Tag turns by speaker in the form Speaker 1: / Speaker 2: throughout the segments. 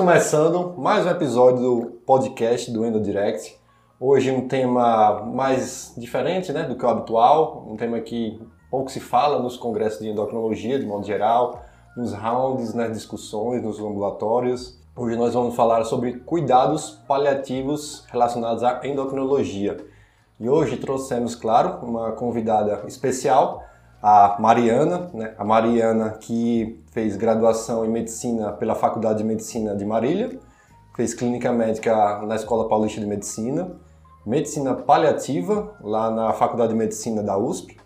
Speaker 1: começando mais um episódio do podcast do Endo Direct. Hoje um tema mais diferente né, do que o habitual, um tema que pouco se fala nos congressos de endocrinologia, de modo geral, nos rounds, nas discussões, nos ambulatórios. Hoje nós vamos falar sobre cuidados paliativos relacionados à endocrinologia. E hoje trouxemos, claro, uma convidada especial, a Mariana, né? a Mariana que fez graduação em medicina pela Faculdade de Medicina de Marília, fez clínica médica na Escola Paulista de Medicina, medicina paliativa lá na Faculdade de Medicina da USP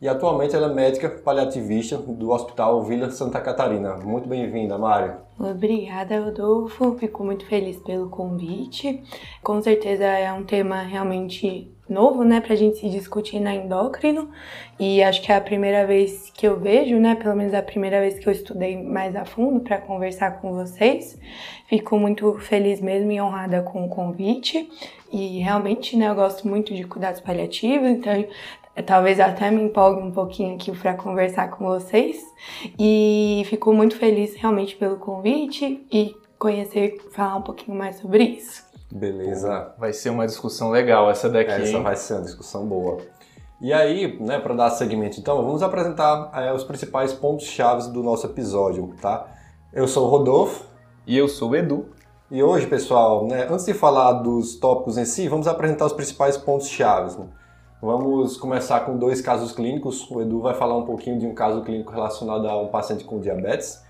Speaker 1: e atualmente ela é médica paliativista do Hospital Vila Santa Catarina. Muito bem-vinda, Mário.
Speaker 2: Obrigada, Rodolfo. Fico muito feliz pelo convite. Com certeza é um tema realmente novo, né, pra gente se discutir na endócrino. E acho que é a primeira vez que eu vejo, né, pelo menos a primeira vez que eu estudei mais a fundo para conversar com vocês. Fico muito feliz mesmo e honrada com o convite. E realmente, né, eu gosto muito de cuidados paliativos, então talvez até me empolgue um pouquinho aqui para conversar com vocês. E fico muito feliz realmente pelo convite e conhecer, falar um pouquinho mais sobre isso.
Speaker 1: Beleza.
Speaker 3: Vai ser uma discussão legal essa daqui.
Speaker 1: Essa
Speaker 3: hein?
Speaker 1: vai ser uma discussão boa. E aí, né, para dar seguimento, então, vamos apresentar é, os principais pontos chaves do nosso episódio, tá? Eu sou o Rodolfo.
Speaker 3: E eu sou o Edu.
Speaker 1: E hoje, pessoal, né, antes de falar dos tópicos em si, vamos apresentar os principais pontos chaves. Né? Vamos começar com dois casos clínicos. O Edu vai falar um pouquinho de um caso clínico relacionado a um paciente com diabetes.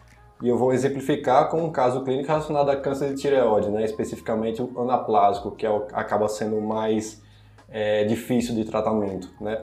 Speaker 1: E eu vou exemplificar com um caso clínico relacionado a câncer de tireoide, né? especificamente o anaplásico, que é o, acaba sendo mais é, difícil de tratamento. Né?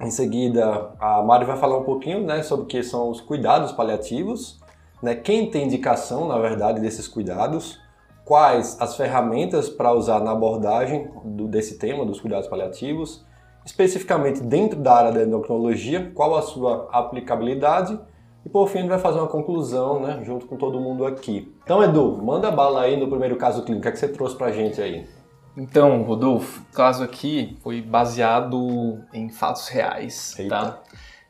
Speaker 1: Em seguida, a Mari vai falar um pouquinho né, sobre o que são os cuidados paliativos, né? quem tem indicação, na verdade, desses cuidados, quais as ferramentas para usar na abordagem do, desse tema, dos cuidados paliativos, especificamente dentro da área da endocrinologia, qual a sua aplicabilidade e por fim, a gente vai fazer uma conclusão, né, junto com todo mundo aqui. Então, Edu, manda bala aí no primeiro caso clínico. O que, é que você trouxe pra gente aí?
Speaker 3: Então, Rodolfo, o caso aqui foi baseado em fatos reais,
Speaker 1: Eita.
Speaker 3: tá?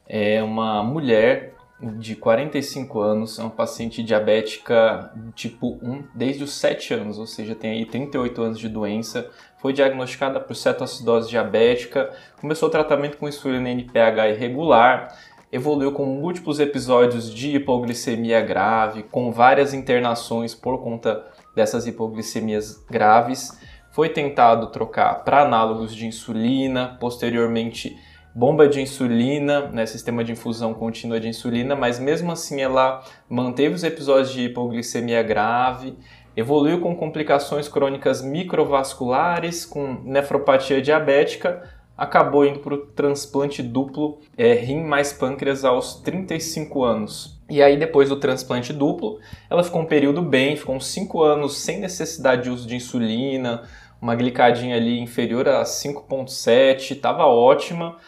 Speaker 3: É uma mulher de 45 anos, é uma paciente diabética tipo 1 desde os 7 anos, ou seja, tem aí 38 anos de doença, foi diagnosticada por cetoacidose diabética, começou o tratamento com insulina NPH irregular, evoluiu com múltiplos episódios de hipoglicemia grave, com várias internações por conta dessas hipoglicemias graves. Foi tentado trocar para análogos de insulina, posteriormente bomba de insulina, né, sistema de infusão contínua de insulina, mas mesmo assim ela manteve os episódios de hipoglicemia grave, evoluiu com complicações crônicas microvasculares, com nefropatia diabética, acabou indo para o transplante duplo é, rim mais pâncreas aos 35 anos. E aí, depois do transplante duplo, ela ficou um período bem, ficou uns 5 anos sem necessidade de uso de insulina, uma glicadinha ali inferior a 5,7, estava ótima,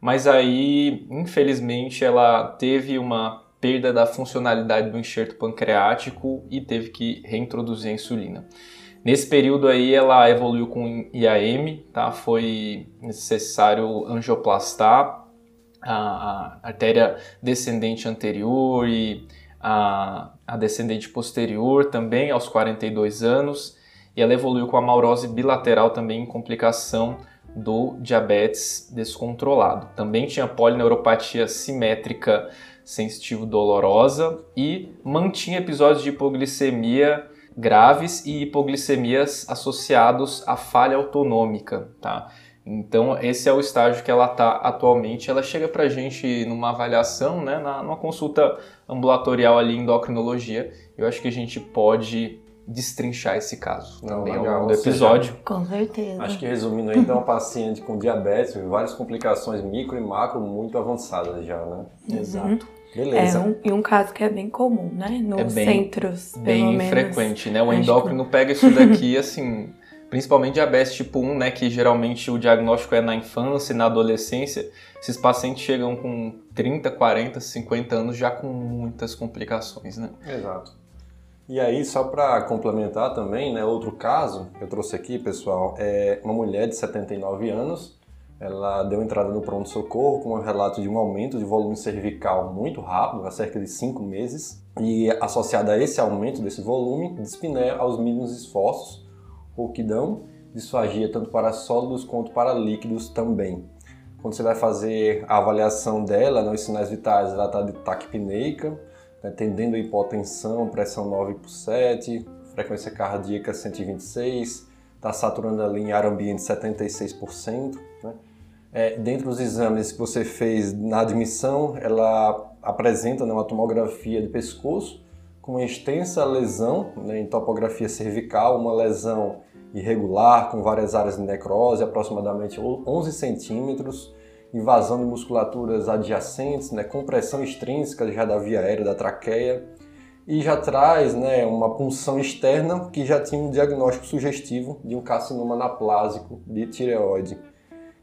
Speaker 3: mas aí, infelizmente, ela teve uma perda da funcionalidade do enxerto pancreático e teve que reintroduzir a insulina. Nesse período aí ela evoluiu com IAM, tá? Foi necessário angioplastar a, a artéria descendente anterior e a, a descendente posterior também aos 42 anos e ela evoluiu com a maurose bilateral também em complicação do diabetes descontrolado. Também tinha polineuropatia simétrica sensitivo dolorosa e mantinha episódios de hipoglicemia graves e hipoglicemias associados à falha autonômica, tá? Então esse é o estágio que ela está atualmente. Ela chega para a gente numa avaliação, né, na, numa consulta ambulatorial ali em endocrinologia. Eu acho que a gente pode destrinchar esse caso
Speaker 1: Não,
Speaker 3: também ao longo do episódio.
Speaker 2: Com certeza.
Speaker 1: Acho que resumindo aí, é uma paciente com diabetes, várias complicações micro e macro muito avançadas já, né?
Speaker 3: Exato.
Speaker 2: É
Speaker 1: Beleza.
Speaker 2: um, e um caso que é bem comum, né? Nos
Speaker 3: É bem-
Speaker 2: centros, pelo
Speaker 3: bem
Speaker 2: menos.
Speaker 3: frequente, né? O endócrino pega isso daqui, assim, principalmente diabetes tipo 1, né? Que geralmente o diagnóstico é na infância e na adolescência. Esses pacientes chegam com 30, 40, 50 anos já com muitas complicações, né?
Speaker 1: Exato. E aí, só para complementar também, né, outro caso que eu trouxe aqui, pessoal, é uma mulher de 79 anos. Ela deu entrada no pronto-socorro com um relato de um aumento de volume cervical muito rápido, há cerca de 5 meses. e associada a esse aumento desse volume, dispneia aos mínimos esforços, rouquidão, disfagia tanto para sólidos quanto para líquidos também. Quando você vai fazer a avaliação dela, né, os sinais vitais, ela está de taquipneica, né, tendendo a hipotensão, pressão 9 por 7, frequência cardíaca 126, está saturando ali em ar ambiente 76%. É, dentre os exames que você fez na admissão, ela apresenta né, uma tomografia de pescoço com uma extensa lesão né, em topografia cervical, uma lesão irregular com várias áreas de necrose, aproximadamente 11 centímetros, invasão de musculaturas adjacentes, né, compressão extrínseca já da via aérea da traqueia, e já traz né, uma punção externa que já tinha um diagnóstico sugestivo de um carcinoma anaplásico de tireoide.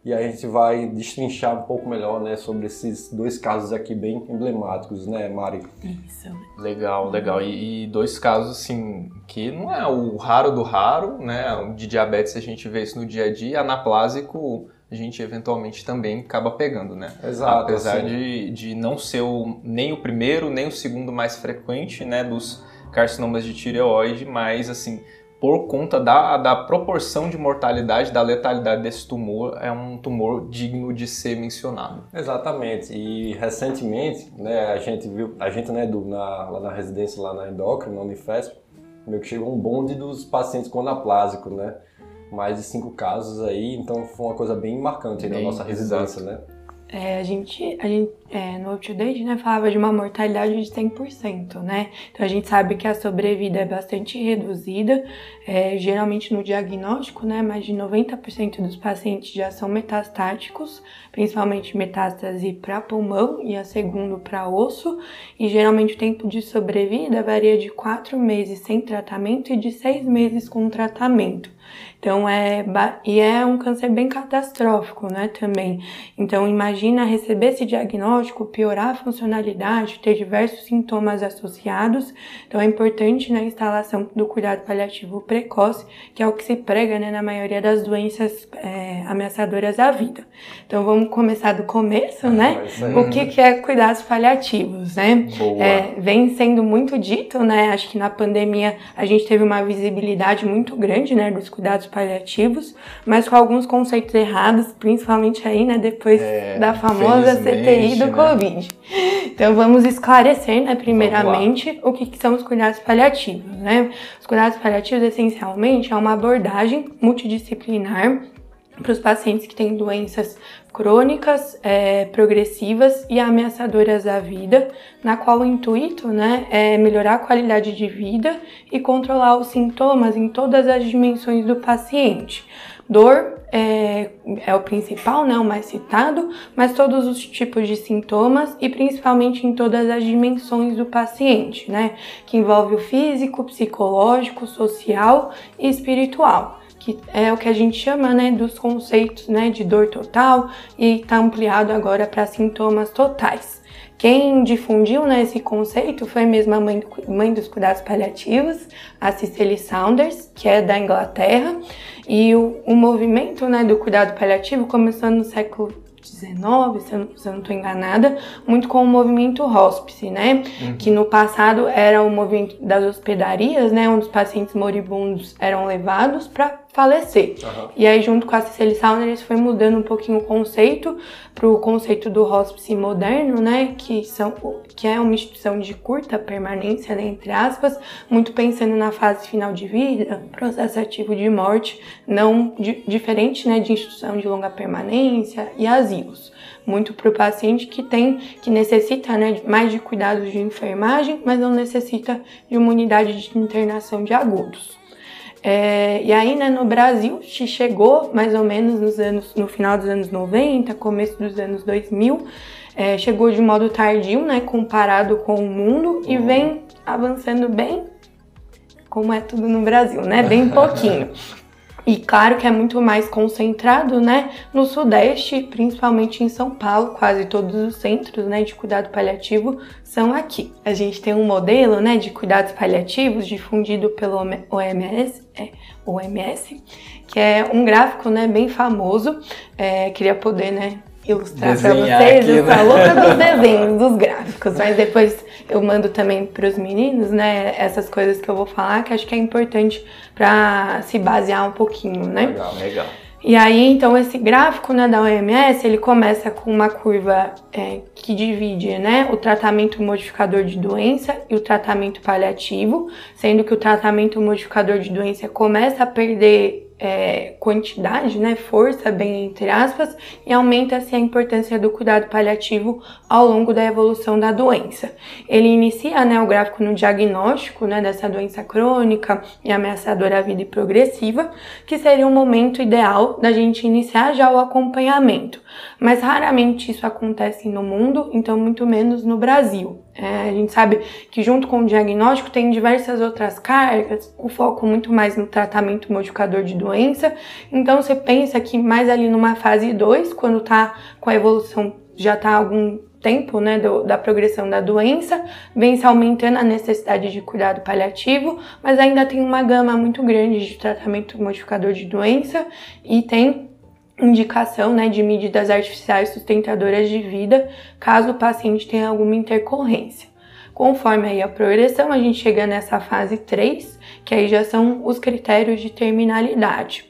Speaker 1: E a gente vai destrinchar um pouco melhor né, sobre esses dois casos aqui bem emblemáticos, né, Mari?
Speaker 2: Isso.
Speaker 3: Legal, legal. E, e, dois casos, assim, que não é o raro do raro, né? De diabetes a gente vê isso no dia a dia, anaplásico a gente eventualmente também acaba pegando, né?
Speaker 1: Exato.
Speaker 3: Apesar de, de não ser o, nem o primeiro, nem o segundo mais frequente, né, dos carcinomas de tireoide, mas, assim, por conta da, da proporção de mortalidade, da letalidade desse tumor, é um tumor digno de ser mencionado.
Speaker 1: Exatamente. E recentemente, né, a gente viu, a gente, né, do, na, lá na residência, lá na endócrina, na Unifesp, meio que chegou um bonde dos pacientes com anaplásico, né? mais de cinco casos aí, então foi uma coisa bem marcante bem, na nossa residência, exato. né?
Speaker 2: É, a gente, a gente é, no UpToDate, né, falava de uma mortalidade de 100%, né? Então a gente sabe que a sobrevida é bastante reduzida, é, geralmente no diagnóstico, né, mais de 90% dos pacientes já são metastáticos, principalmente metástase para pulmão e a segundo para osso, e geralmente o tempo de sobrevida varia de 4 meses sem tratamento e de 6 meses com tratamento. Então é e é um câncer bem catastrófico, né, também. Então imagina receber esse diagnóstico, piorar a funcionalidade, ter diversos sintomas associados. Então é importante na instalação do cuidado paliativo precoce, que é o que se prega, né, na maioria das doenças é, ameaçadoras à vida. Então vamos começar do começo, né? Ah, o que que é cuidados paliativos, né? É, vem sendo muito dito, né? Acho que na pandemia a gente teve uma visibilidade muito grande, né, dos cuidados paliativos, mas com alguns conceitos errados, principalmente aí, né, depois é, da famosa CTI do né? Covid. Então vamos esclarecer, né, primeiramente, o que, que são os cuidados paliativos, né? Os cuidados paliativos, essencialmente, é uma abordagem multidisciplinar para os pacientes que têm doenças crônicas, é, progressivas e ameaçadoras à vida, na qual o intuito né, é melhorar a qualidade de vida e controlar os sintomas em todas as dimensões do paciente. Dor é, é, o principal, né, o mais citado, mas todos os tipos de sintomas e principalmente em todas as dimensões do paciente, né, que envolve o físico, psicológico, social e espiritual que é o que a gente chama né, dos conceitos né, de dor total e está ampliado agora para sintomas totais. Quem difundiu né, esse conceito foi mesmo a mãe, do, mãe dos cuidados paliativos, a Cicely Saunders, que é da Inglaterra, e o, o movimento né, do cuidado paliativo começou no século 19, se eu, não, se eu não estou enganada, muito com o movimento hospice, né? Uhum. Que no passado era o movimento das hospedarias, né? Onde os pacientes moribundos eram levados para falecer. Uhum. E aí, junto com a Cecily Saunders, foi mudando um pouquinho o conceito para o conceito do hospice moderno, né? Que, são, que é uma instituição de curta permanência, né, entre aspas, muito pensando na fase final de vida, processo ativo de morte, não de, diferente, né, de instituição de longa permanência e asilos muito para o paciente que tem, que necessita né, mais de cuidados de enfermagem, mas não necessita de uma unidade de internação de agudos. É, e aí, né, no Brasil, chegou mais ou menos nos anos, no final dos anos 90, começo dos anos 2000, é, chegou de modo tardio, né, comparado com o mundo e vem avançando bem, como é tudo no Brasil, né, bem pouquinho. E claro que é muito mais concentrado, né, no Sudeste, principalmente em São Paulo, quase todos os centros, né, de cuidado paliativo são aqui. A gente tem um modelo, né, de cuidados paliativos difundido pelo OMS, é, OMS, que é um gráfico, né, bem famoso. É, queria poder, né, ilustrar para vocês. Eu sou a louca dos desenhos, dos gráficos. mas depois eu mando também para os meninos, né, essas coisas que eu vou falar, que acho que é importante para se basear um pouquinho, né?
Speaker 3: Legal, legal.
Speaker 2: E aí, então, esse gráfico né, da OMS, ele começa com uma curva é, que divide né, o tratamento modificador de doença e o tratamento paliativo, sendo que o tratamento modificador de doença começa a perder é, quantidade, né, força, bem entre aspas, e aumenta-se a importância do cuidado paliativo ao longo da evolução da doença. Ele inicia né, o gráfico no diagnóstico né, dessa doença crônica e ameaçadora à vida e progressiva, que seria o momento ideal da gente iniciar já o acompanhamento, mas raramente isso acontece no mundo, então muito menos no Brasil. É, a gente sabe que junto com o diagnóstico tem diversas outras cargas, o foco muito mais no tratamento modificador de doença. Então você pensa que mais ali numa fase 2, quando tá com a evolução já tá algum tempo, né, do, da progressão da doença, vem se aumentando a necessidade de cuidado paliativo, mas ainda tem uma gama muito grande de tratamento modificador de doença e tem indicação né, de medidas artificiais sustentadoras de vida, caso o paciente tenha alguma intercorrência. Conforme aí a progressão, a gente chega nessa fase 3, que aí já são os critérios de terminalidade.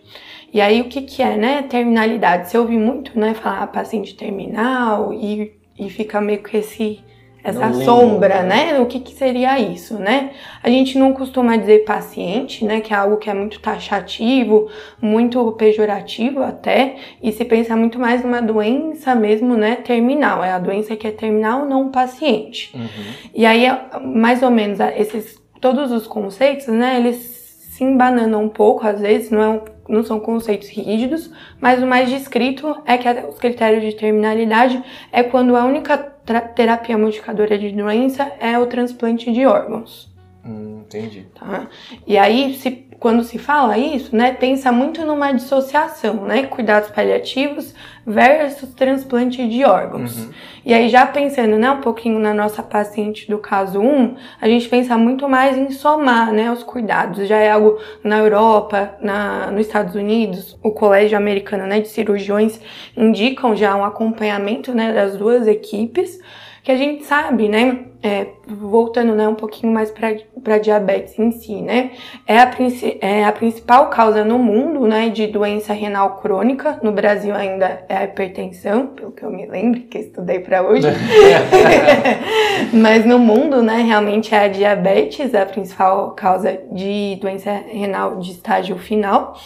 Speaker 2: E aí o que, que é, né? Terminalidade. Você ouve muito, né, falar paciente terminal e, e fica meio que esse essa sombra, né? né? O que, que seria isso, né? A gente não costuma dizer paciente, né? Que é algo que é muito taxativo, muito pejorativo até, e se pensa muito mais numa doença mesmo, né? Terminal. É a doença que é terminal, não paciente. Uhum. E aí, mais ou menos, esses todos os conceitos, né? Eles se embananam um pouco, às vezes, não, é um, não são conceitos rígidos, mas o mais descrito é que os critérios de terminalidade é quando a única terapia modificadora de doença é o transplante de órgãos.
Speaker 3: Hum, entendi.
Speaker 2: Tá? E aí, se, quando se fala isso, né, pensa muito numa dissociação, né? Cuidados paliativos versus transplante de órgãos. Uhum. E aí, já pensando né, um pouquinho na nossa paciente do caso 1, a gente pensa muito mais em somar né, os cuidados. Já é algo na Europa, na, nos Estados Unidos, o Colégio Americano né, de Cirurgiões indicam já um acompanhamento né, das duas equipes que a gente sabe, né, é, voltando né, um pouquinho mais para diabetes em si, né, é a, é a principal causa no mundo, né, de doença renal crônica, no Brasil ainda é a hipertensão, pelo que eu me lembro, que estudei para hoje, mas no mundo, né, realmente é a diabetes, a principal causa de doença renal de estágio final,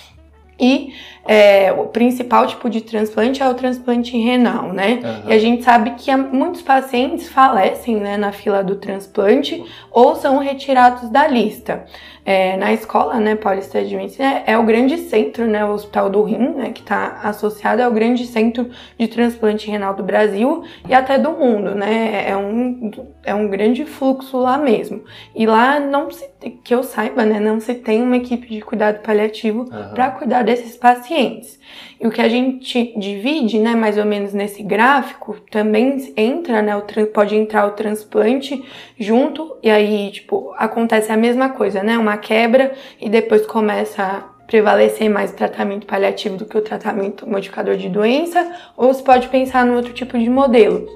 Speaker 2: e é, o principal tipo de transplante é o transplante renal, né? Uhum. E a gente sabe que muitos pacientes falecem né, na fila do transplante ou são retirados da lista. É, na escola, né, Paulista de Medicina, é, é o grande centro, né, o Hospital do Rim, né, que está associado ao grande centro de transplante renal do Brasil e até do mundo, né? É um, é um grande fluxo lá mesmo. E lá não se, que eu saiba, né, não se tem uma equipe de cuidado paliativo uhum. para cuidar desses pacientes. E o que a gente divide, né, mais ou menos nesse gráfico, também entra, né, o, pode entrar o transplante junto, e aí, tipo, acontece a mesma coisa, né, uma quebra, e depois começa a prevalecer mais o tratamento paliativo do que o tratamento modificador de doença, ou se pode pensar no outro tipo de modelo,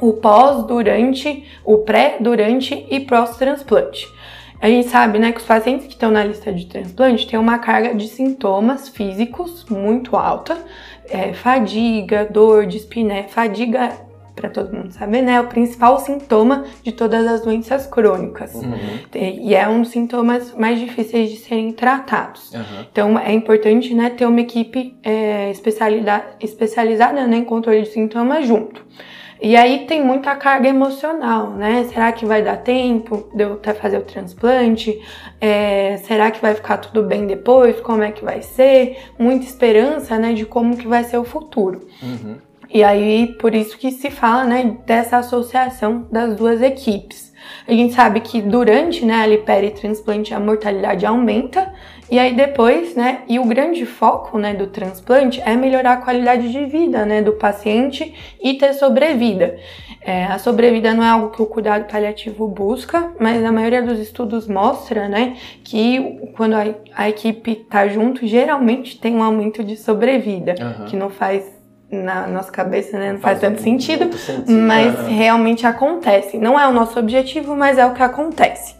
Speaker 2: o pós, durante, o pré, durante e pós-transplante. A gente sabe, né, que os pacientes que estão na lista de transplante têm uma carga de sintomas físicos muito alta, é, fadiga, dor, dispneia, fadiga para todo mundo saber, né, é o principal sintoma de todas as doenças crônicas. Uhum. E é um dos sintomas mais difíceis de serem tratados. Uhum. Então, é importante, né, ter uma equipe é, especializada né, em controle de sintomas junto. E aí tem muita carga emocional, né? Será que vai dar tempo de eu até fazer o transplante? É, será que vai ficar tudo bem depois? Como é que vai ser? Muita esperança, né, de como que vai ser o futuro. Uhum. E aí, por isso que se fala, né, dessa associação das duas equipes. A gente sabe que durante, né, a lipere-transplante a mortalidade aumenta, e aí depois, né, e o grande foco, né, do transplante é melhorar a qualidade de vida, né, do paciente e ter sobrevida. É, a sobrevida não é algo que o cuidado paliativo busca, mas a maioria dos estudos mostra, né, que quando a, a equipe tá junto, geralmente tem um aumento de sobrevida, uhum. que não faz na nossa cabeça, né? Não faz, faz tanto sentido, sentido, mas uhum. realmente acontece. Não é o nosso objetivo, mas é o que acontece.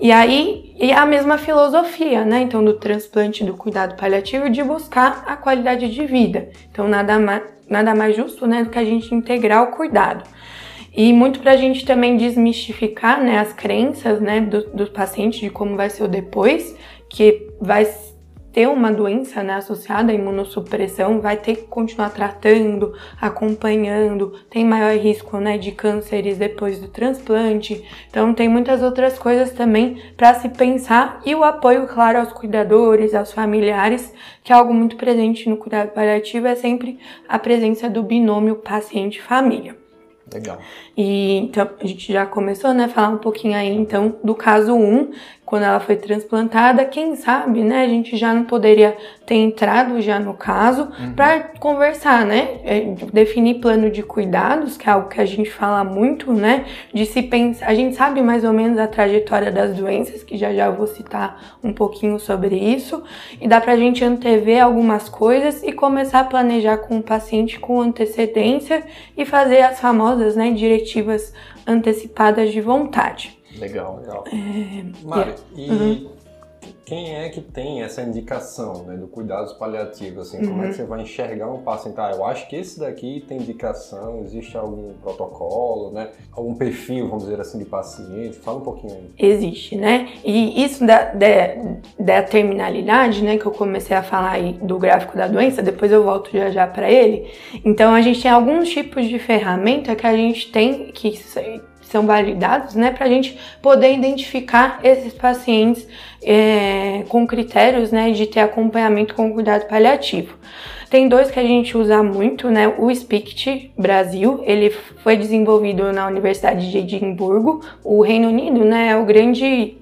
Speaker 2: E aí, e a mesma filosofia, né? Então, do transplante, do cuidado paliativo, de buscar a qualidade de vida. Então, nada mais, nada mais justo, né, do que a gente integrar o cuidado. E muito para a gente também desmistificar, né, as crenças, né, do, do paciente de como vai ser o depois, que vai ter uma doença né, associada à imunossupressão, vai ter que continuar tratando, acompanhando, tem maior risco né, de cânceres depois do transplante. Então, tem muitas outras coisas também para se pensar e o apoio, claro, aos cuidadores, aos familiares, que é algo muito presente no cuidado paliativo, é sempre a presença do binômio paciente-família.
Speaker 1: Legal.
Speaker 2: E então a gente já começou, né, a falar um pouquinho aí então do caso 1, quando ela foi transplantada, quem sabe, né, a gente já não poderia ter entrado já no caso uhum. para conversar, né, é, definir plano de cuidados, que é algo que a gente fala muito, né, de se pensar, a gente sabe mais ou menos a trajetória das doenças, que já já vou citar um pouquinho sobre isso, e dá pra gente antever algumas coisas e começar a planejar com o paciente com antecedência e fazer as famosas, né, diretivas antecipadas de vontade.
Speaker 1: Legal, legal. É, Mário, e uhum. quem é que tem essa indicação né, do cuidados paliativos? Assim, uhum. Como é que uhum. você vai enxergar um paciente? Ah, eu acho que esse daqui tem indicação, existe algum protocolo, né? Algum perfil, vamos dizer assim, de paciente? Fala um pouquinho aí.
Speaker 2: Existe, né? E isso da, da, da terminalidade, né, que eu comecei a falar aí do gráfico da doença, depois eu volto já já para ele. Então, a gente tem alguns tipos de ferramenta que a gente tem que são validados, né, para a gente poder identificar esses pacientes é, com critérios, né, de ter acompanhamento com cuidado paliativo. Tem dois que a gente usa muito, né? O SPICT Brasil, ele foi desenvolvido na Universidade de Edimburgo. O Reino Unido, né, é o grande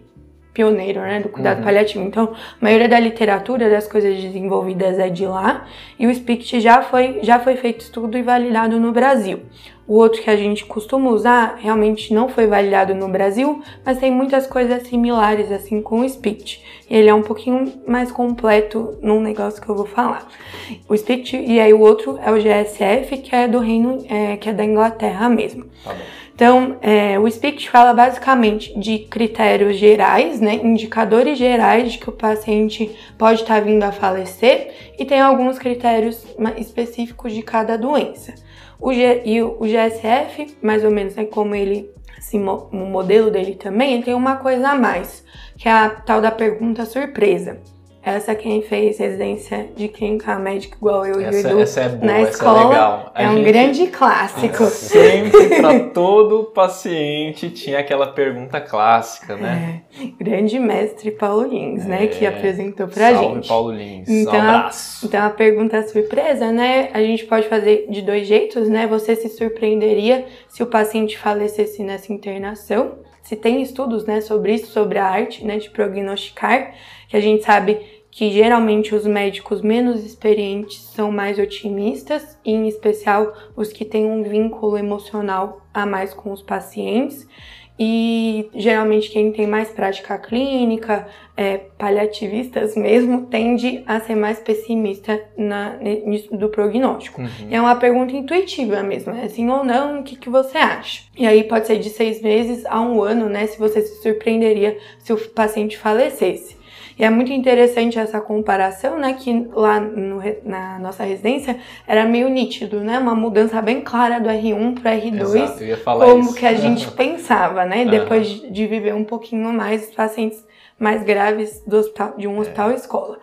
Speaker 2: pioneiro, né, do cuidado uhum. paliativo. Então, a maioria da literatura das coisas desenvolvidas é de lá, e o SPICT já foi já foi feito estudo e validado no Brasil. O outro que a gente costuma usar realmente não foi validado no Brasil, mas tem muitas coisas similares assim com o SPICT. E ele é um pouquinho mais completo num negócio que eu vou falar. O SPICT e aí o outro é o GSF, que é do Reino, é, que é da Inglaterra mesmo. Tá então, é, o SPICT fala basicamente de critérios gerais, né, indicadores gerais de que o paciente pode estar vindo a falecer e tem alguns critérios específicos de cada doença. O G, e o GSF, mais ou menos, né, como ele, assim, o modelo dele também, ele tem uma coisa a mais, que é a tal da pergunta surpresa. Essa quem fez residência de clínica médica igual eu essa, e o Edu essa é boa, na escola. é, legal. é um grande clássico.
Speaker 3: Sempre para todo paciente tinha aquela pergunta clássica, né?
Speaker 2: É, grande mestre Paulo Lins, é, né, que é. apresentou pra
Speaker 3: salve,
Speaker 2: gente.
Speaker 3: Paulo Lins.
Speaker 2: Então,
Speaker 3: um abraço.
Speaker 2: Então a pergunta surpresa, né? A gente pode fazer de dois jeitos, né? Você se surpreenderia se o paciente falecesse nessa internação? Se tem estudos, né, sobre isso, sobre a arte, né, de prognosticar, que a gente sabe que geralmente os médicos menos experientes são mais otimistas, e em especial os que têm um vínculo emocional a mais com os pacientes. E geralmente quem tem mais prática clínica, é, paliativistas mesmo, tende a ser mais pessimista na, nisso do prognóstico. Uhum. É uma pergunta intuitiva mesmo, é sim ou não, o que, que você acha? E aí pode ser de seis meses a um ano, né? Se você se surpreenderia se o paciente falecesse. E é muito interessante essa comparação, né? Que lá no, na nossa residência era meio nítido, né? Uma mudança bem clara do R1 para R2.
Speaker 3: Exato, eu ia falar
Speaker 2: como
Speaker 3: isso.
Speaker 2: que a gente pensava, né? Depois de viver um pouquinho mais, os pacientes mais graves do hospital, de um é. hospital escola.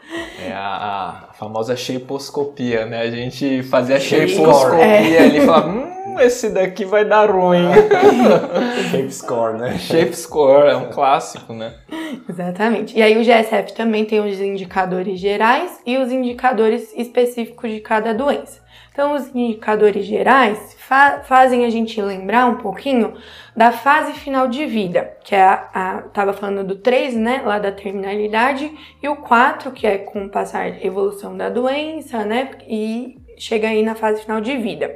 Speaker 3: É a, a, famosa shapeoscopia, né? A gente fazia shapeoscopia é. ali e falava, hum, esse daqui vai dar ruim.
Speaker 1: Shape score, né?
Speaker 3: Shape score, é um clássico, né?
Speaker 2: Exatamente. E aí o GSF também tem os indicadores gerais e os indicadores específicos de cada doença. Então, os indicadores gerais fa fazem a gente lembrar um pouquinho da fase final de vida, que é a, a tava falando do 3, né, lá da terminalidade, e o 4, que é com passar evolução da doença, né, e chega aí na fase final de vida.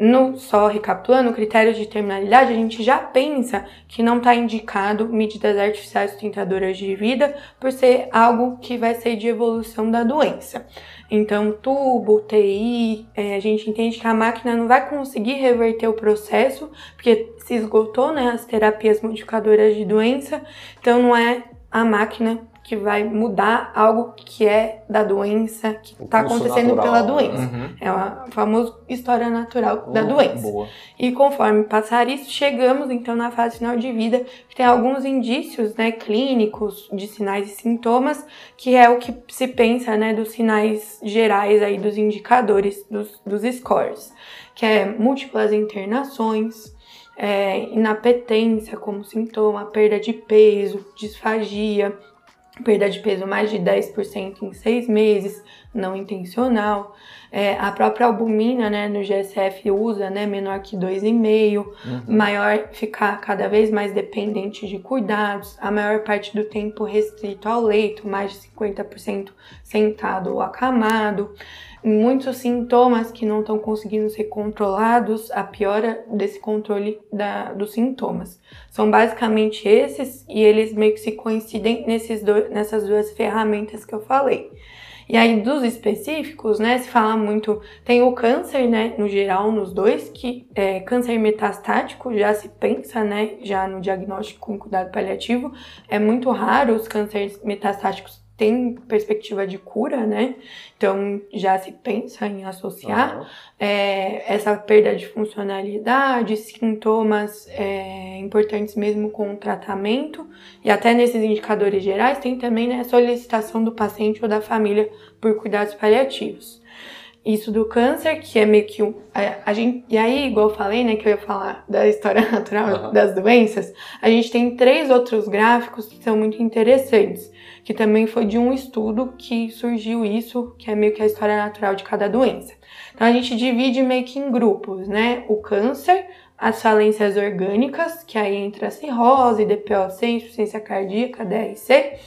Speaker 2: No, só recapitulando, o critério de terminalidade, a gente já pensa que não está indicado medidas artificiais sustentadoras de vida por ser algo que vai ser de evolução da doença. Então, tubo, TI, é, a gente entende que a máquina não vai conseguir reverter o processo, porque se esgotou né, as terapias modificadoras de doença, então não é a máquina que vai mudar algo que é da doença, que está acontecendo natural, pela doença. Uhum. É a famosa história natural da doença. Boa. E conforme passar isso, chegamos então na fase final de vida, que tem alguns indícios né, clínicos de sinais e sintomas, que é o que se pensa né, dos sinais gerais aí, dos indicadores, dos, dos scores, que é múltiplas internações, é, inapetência como sintoma, perda de peso, disfagia, perda de peso mais de 10% em seis meses, não intencional. É, a própria albumina, né, no GSF usa, né, menor que 2,5, uhum. maior ficar cada vez mais dependente de cuidados, a maior parte do tempo restrito ao leito, mais de 50% sentado ou acamado muitos sintomas que não estão conseguindo ser controlados, a piora desse controle da, dos sintomas. São basicamente esses e eles meio que se coincidem nesses do, nessas duas ferramentas que eu falei. E aí, dos específicos, né, se fala muito, tem o câncer, né, no geral, nos dois, que é câncer metastático, já se pensa, né, já no diagnóstico com cuidado paliativo, é muito raro os cânceres metastáticos tem perspectiva de cura, né? Então já se pensa em associar uhum. é, essa perda de funcionalidade, sintomas é, importantes mesmo com o tratamento, e até nesses indicadores gerais tem também né, a solicitação do paciente ou da família por cuidados paliativos. Isso do câncer, que é meio que um. A, a gente, e aí, igual eu falei, né, que eu ia falar da história natural uhum. das doenças, a gente tem três outros gráficos que são muito interessantes que também foi de um estudo que surgiu isso, que é meio que a história natural de cada doença. Então a gente divide meio que em grupos, né? O câncer, as falências orgânicas, que aí entra a cirrose, DPOC, insuficiência cardíaca, DRC,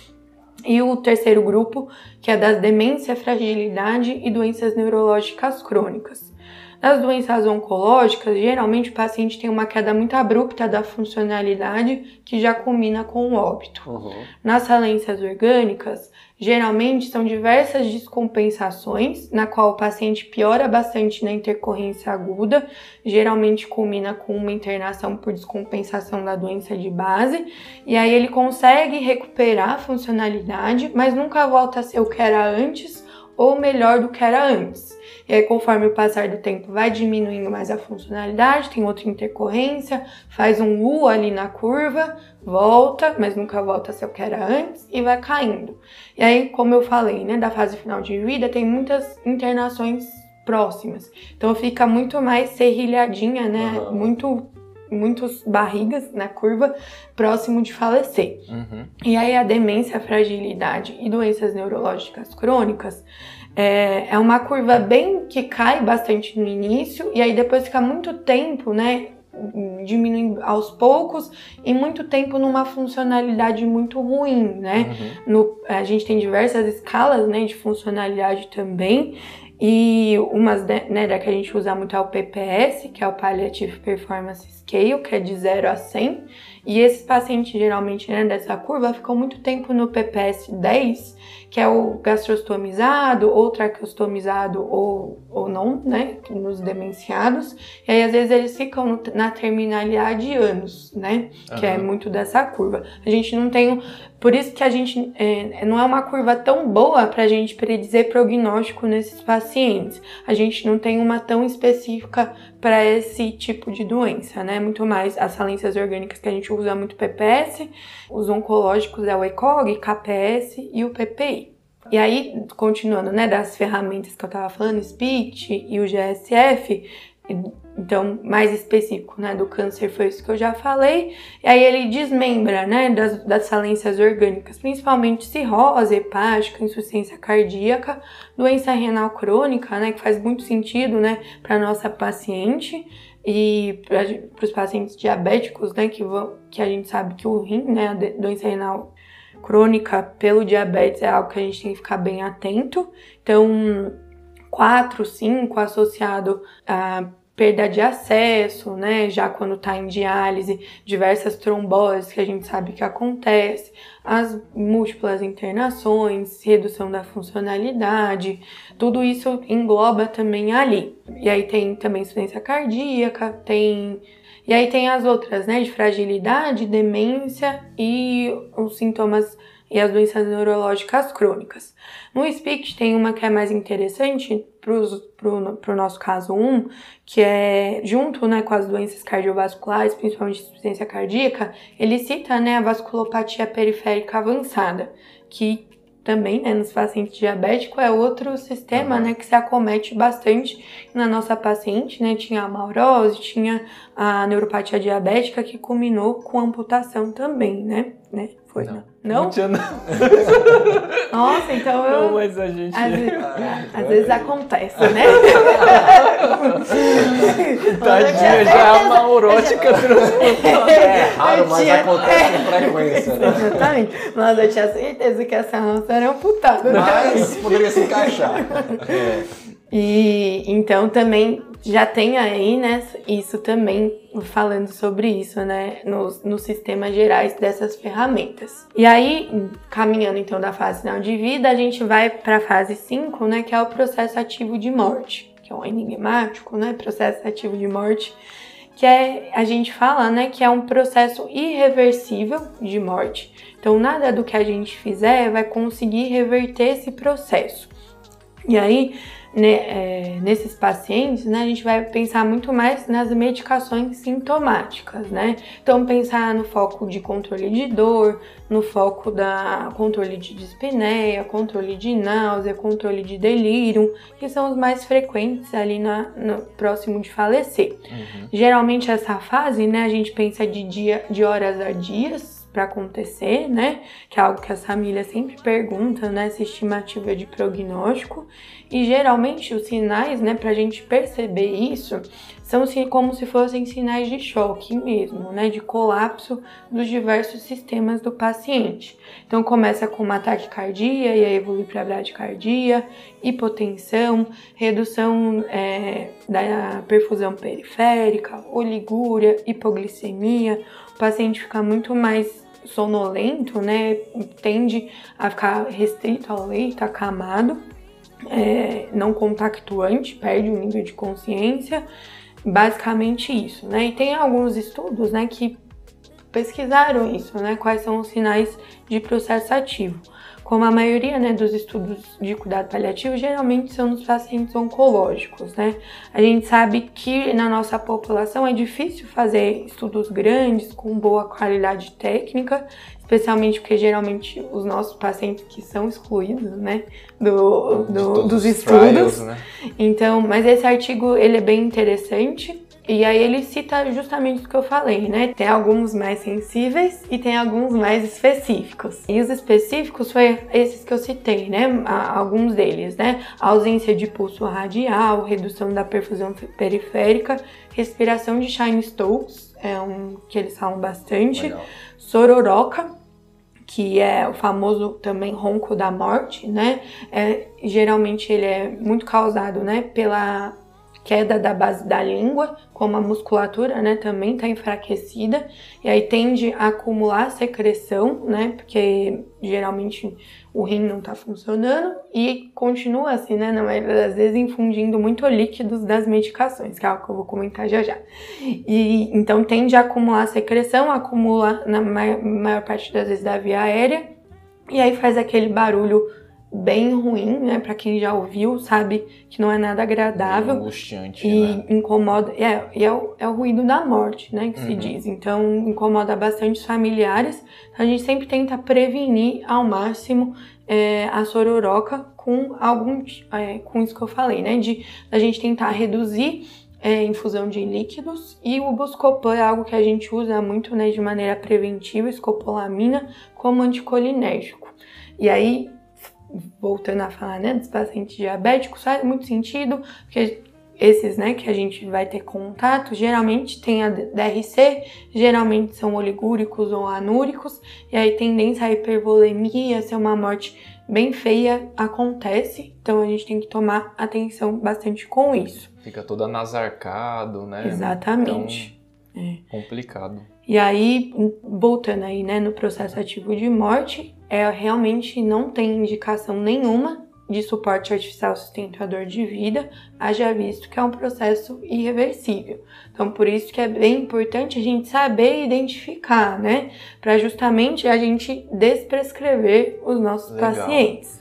Speaker 2: e o terceiro grupo, que é das demência, fragilidade e doenças neurológicas crônicas. Nas doenças oncológicas, geralmente o paciente tem uma queda muito abrupta da funcionalidade que já culmina com o óbito. Uhum. Nas falências orgânicas, geralmente são diversas descompensações, na qual o paciente piora bastante na intercorrência aguda, geralmente culmina com uma internação por descompensação da doença de base, e aí ele consegue recuperar a funcionalidade, mas nunca volta a ser o que era antes ou melhor do que era antes. E aí, conforme o passar do tempo, vai diminuindo mais a funcionalidade, tem outra intercorrência, faz um U ali na curva, volta, mas nunca volta a ser o que era antes e vai caindo. E aí, como eu falei, né, da fase final de vida, tem muitas internações próximas. Então fica muito mais serrilhadinha, né? Uhum. Muito muitos barrigas na curva próximo de falecer. Uhum. E aí a demência, a fragilidade e doenças neurológicas crônicas é, é uma curva bem que cai bastante no início e aí depois fica muito tempo, né? diminuindo aos poucos e muito tempo numa funcionalidade muito ruim, né? Uhum. No, a gente tem diversas escalas, né, de funcionalidade também e umas né, da que a gente usa muito é o PPS, que é o Palliative Performance Scale, que é de 0 a 100. E esses pacientes, geralmente, né, dessa curva, ficam muito tempo no PPS 10, que é o gastrostomizado, ou traqueostomizado, ou, ou não, né, nos demenciados. E aí, às vezes, eles ficam no, na terminalidade anos, né, uhum. que é muito dessa curva. A gente não tem por isso que a gente é, não é uma curva tão boa para a gente predizer prognóstico nesses pacientes. A gente não tem uma tão específica para esse tipo de doença, né? Muito mais as falências orgânicas que a gente usa muito PPS, os oncológicos é o ECOG, KPS e o PPI. E aí, continuando, né, das ferramentas que eu estava falando, SPIT e o GSF, então, mais específico, né, do câncer foi isso que eu já falei. E aí ele desmembra, né, das, das falências orgânicas, principalmente cirrose hepática, insuficiência cardíaca, doença renal crônica, né, que faz muito sentido, né, para nossa paciente e para os pacientes diabéticos, né, que, vão, que a gente sabe que o rim, né, a doença renal crônica pelo diabetes é algo que a gente tem que ficar bem atento. Então, 4, 5 associado a perda de acesso, né? Já quando está em diálise, diversas tromboses que a gente sabe que acontece, as múltiplas internações, redução da funcionalidade, tudo isso engloba também ali. E aí tem também insuficiência cardíaca, tem e aí tem as outras, né, de fragilidade, demência e os sintomas e as doenças neurológicas crônicas. No SPICT tem uma que é mais interessante para o nosso caso 1, que é junto né, com as doenças cardiovasculares, principalmente insuficiência cardíaca, ele cita né, a vasculopatia periférica avançada, que também, né, nos pacientes diabéticos, é outro sistema, né, que se acomete bastante na nossa paciente, né, tinha a maurose, tinha a neuropatia diabética que culminou com amputação também, né, né, foi, não. Não? Não
Speaker 3: tinha não.
Speaker 2: Nossa, então eu...
Speaker 3: Não, mas a gente...
Speaker 2: Às, vezes, às vezes acontece, né?
Speaker 3: Tadinha, já é a maurótica
Speaker 1: transplantada. É raro, mas tinha... acontece com frequência, né?
Speaker 2: Exatamente. Mas eu tinha certeza que essa raça era amputada.
Speaker 1: Mas poderia se encaixar.
Speaker 2: É. E então também já tem aí, né, isso também falando sobre isso, né, nos, nos sistemas gerais dessas ferramentas. E aí, caminhando então da fase final de vida, a gente vai para a fase 5, né, que é o processo ativo de morte, que é um enigmático, né, processo ativo de morte, que é, a gente fala, né, que é um processo irreversível de morte. Então, nada do que a gente fizer vai conseguir reverter esse processo. E aí, né, é, nesses pacientes, né, a gente vai pensar muito mais nas medicações sintomáticas, né? Então, pensar no foco de controle de dor, no foco da controle de dispneia, controle de náusea, controle de delírio, que são os mais frequentes ali na, no próximo de falecer. Uhum. Geralmente, essa fase, né, a gente pensa de, dia, de horas a dias, para acontecer, né? Que é algo que as famílias sempre perguntam, né? Essa estimativa de prognóstico. E geralmente os sinais, né, para a gente perceber isso, são como se fossem sinais de choque mesmo, né? De colapso dos diversos sistemas do paciente. Então começa com uma taquicardia e aí evolui para bradicardia, hipotensão, redução é, da perfusão periférica, oligúria, hipoglicemia. O paciente fica muito mais sonolento, né, tende a ficar restrito ao leito, acamado, é, não compactuante, perde o nível de consciência, basicamente isso, né? E tem alguns estudos, né, que pesquisaram isso, né, quais são os sinais de processo ativo. Como a maioria né, dos estudos de cuidado paliativo geralmente são nos pacientes oncológicos, né? A gente sabe que na nossa população é difícil fazer estudos grandes com boa qualidade técnica, especialmente porque geralmente os nossos pacientes que são excluídos, né, do, do dos estudos. Trials, né? Então, mas esse artigo ele é bem interessante e aí ele cita justamente o que eu falei, né? Tem alguns mais sensíveis e tem alguns mais específicos. E os específicos foi esses que eu citei, né? Alguns deles, né? A ausência de pulso radial, redução da perfusão periférica, respiração de Shine Stokes, é um que eles falam bastante. Legal. Sororoca, que é o famoso também ronco da morte, né? É, geralmente ele é muito causado, né, pela queda da base da língua, como a musculatura, né, também está enfraquecida, e aí tende a acumular secreção, né, porque geralmente o rim não está funcionando, e continua assim, né, na maioria das vezes infundindo muito líquidos das medicações, que é algo que eu vou comentar já já. E então tende a acumular secreção, acumula na maior parte das vezes da via aérea, e aí faz aquele barulho bem ruim, né? Para quem já ouviu, sabe que não é nada agradável. É
Speaker 3: angustiante,
Speaker 2: e
Speaker 3: né?
Speaker 2: incomoda. É, e é o, é o ruído da morte, né? Que uhum. se diz. Então, incomoda bastante os familiares. A gente sempre tenta prevenir ao máximo é, a sororoca com algum. É, com isso que eu falei, né? De a gente tentar reduzir. É, infusão de líquidos e o Buscopan é algo que a gente usa muito né, de maneira preventiva, escopolamina, como anticolinérgico. E aí voltando a falar, né, dos pacientes diabéticos, faz muito sentido, porque esses, né, que a gente vai ter contato, geralmente tem a DRC, geralmente são oligúricos ou anúricos, e aí tendência à hipervolemia, ser uma morte bem feia, acontece, então a gente tem que tomar atenção bastante com isso.
Speaker 3: Fica todo anasarcado, né?
Speaker 2: Exatamente.
Speaker 3: Então, é. Complicado.
Speaker 2: E aí, voltando aí, né, no processo ativo de morte, é realmente não tem indicação nenhuma de suporte artificial sustentador de vida, haja visto que é um processo irreversível. Então, por isso que é bem importante a gente saber identificar, né? Para justamente a gente desprescrever os nossos Legal. pacientes.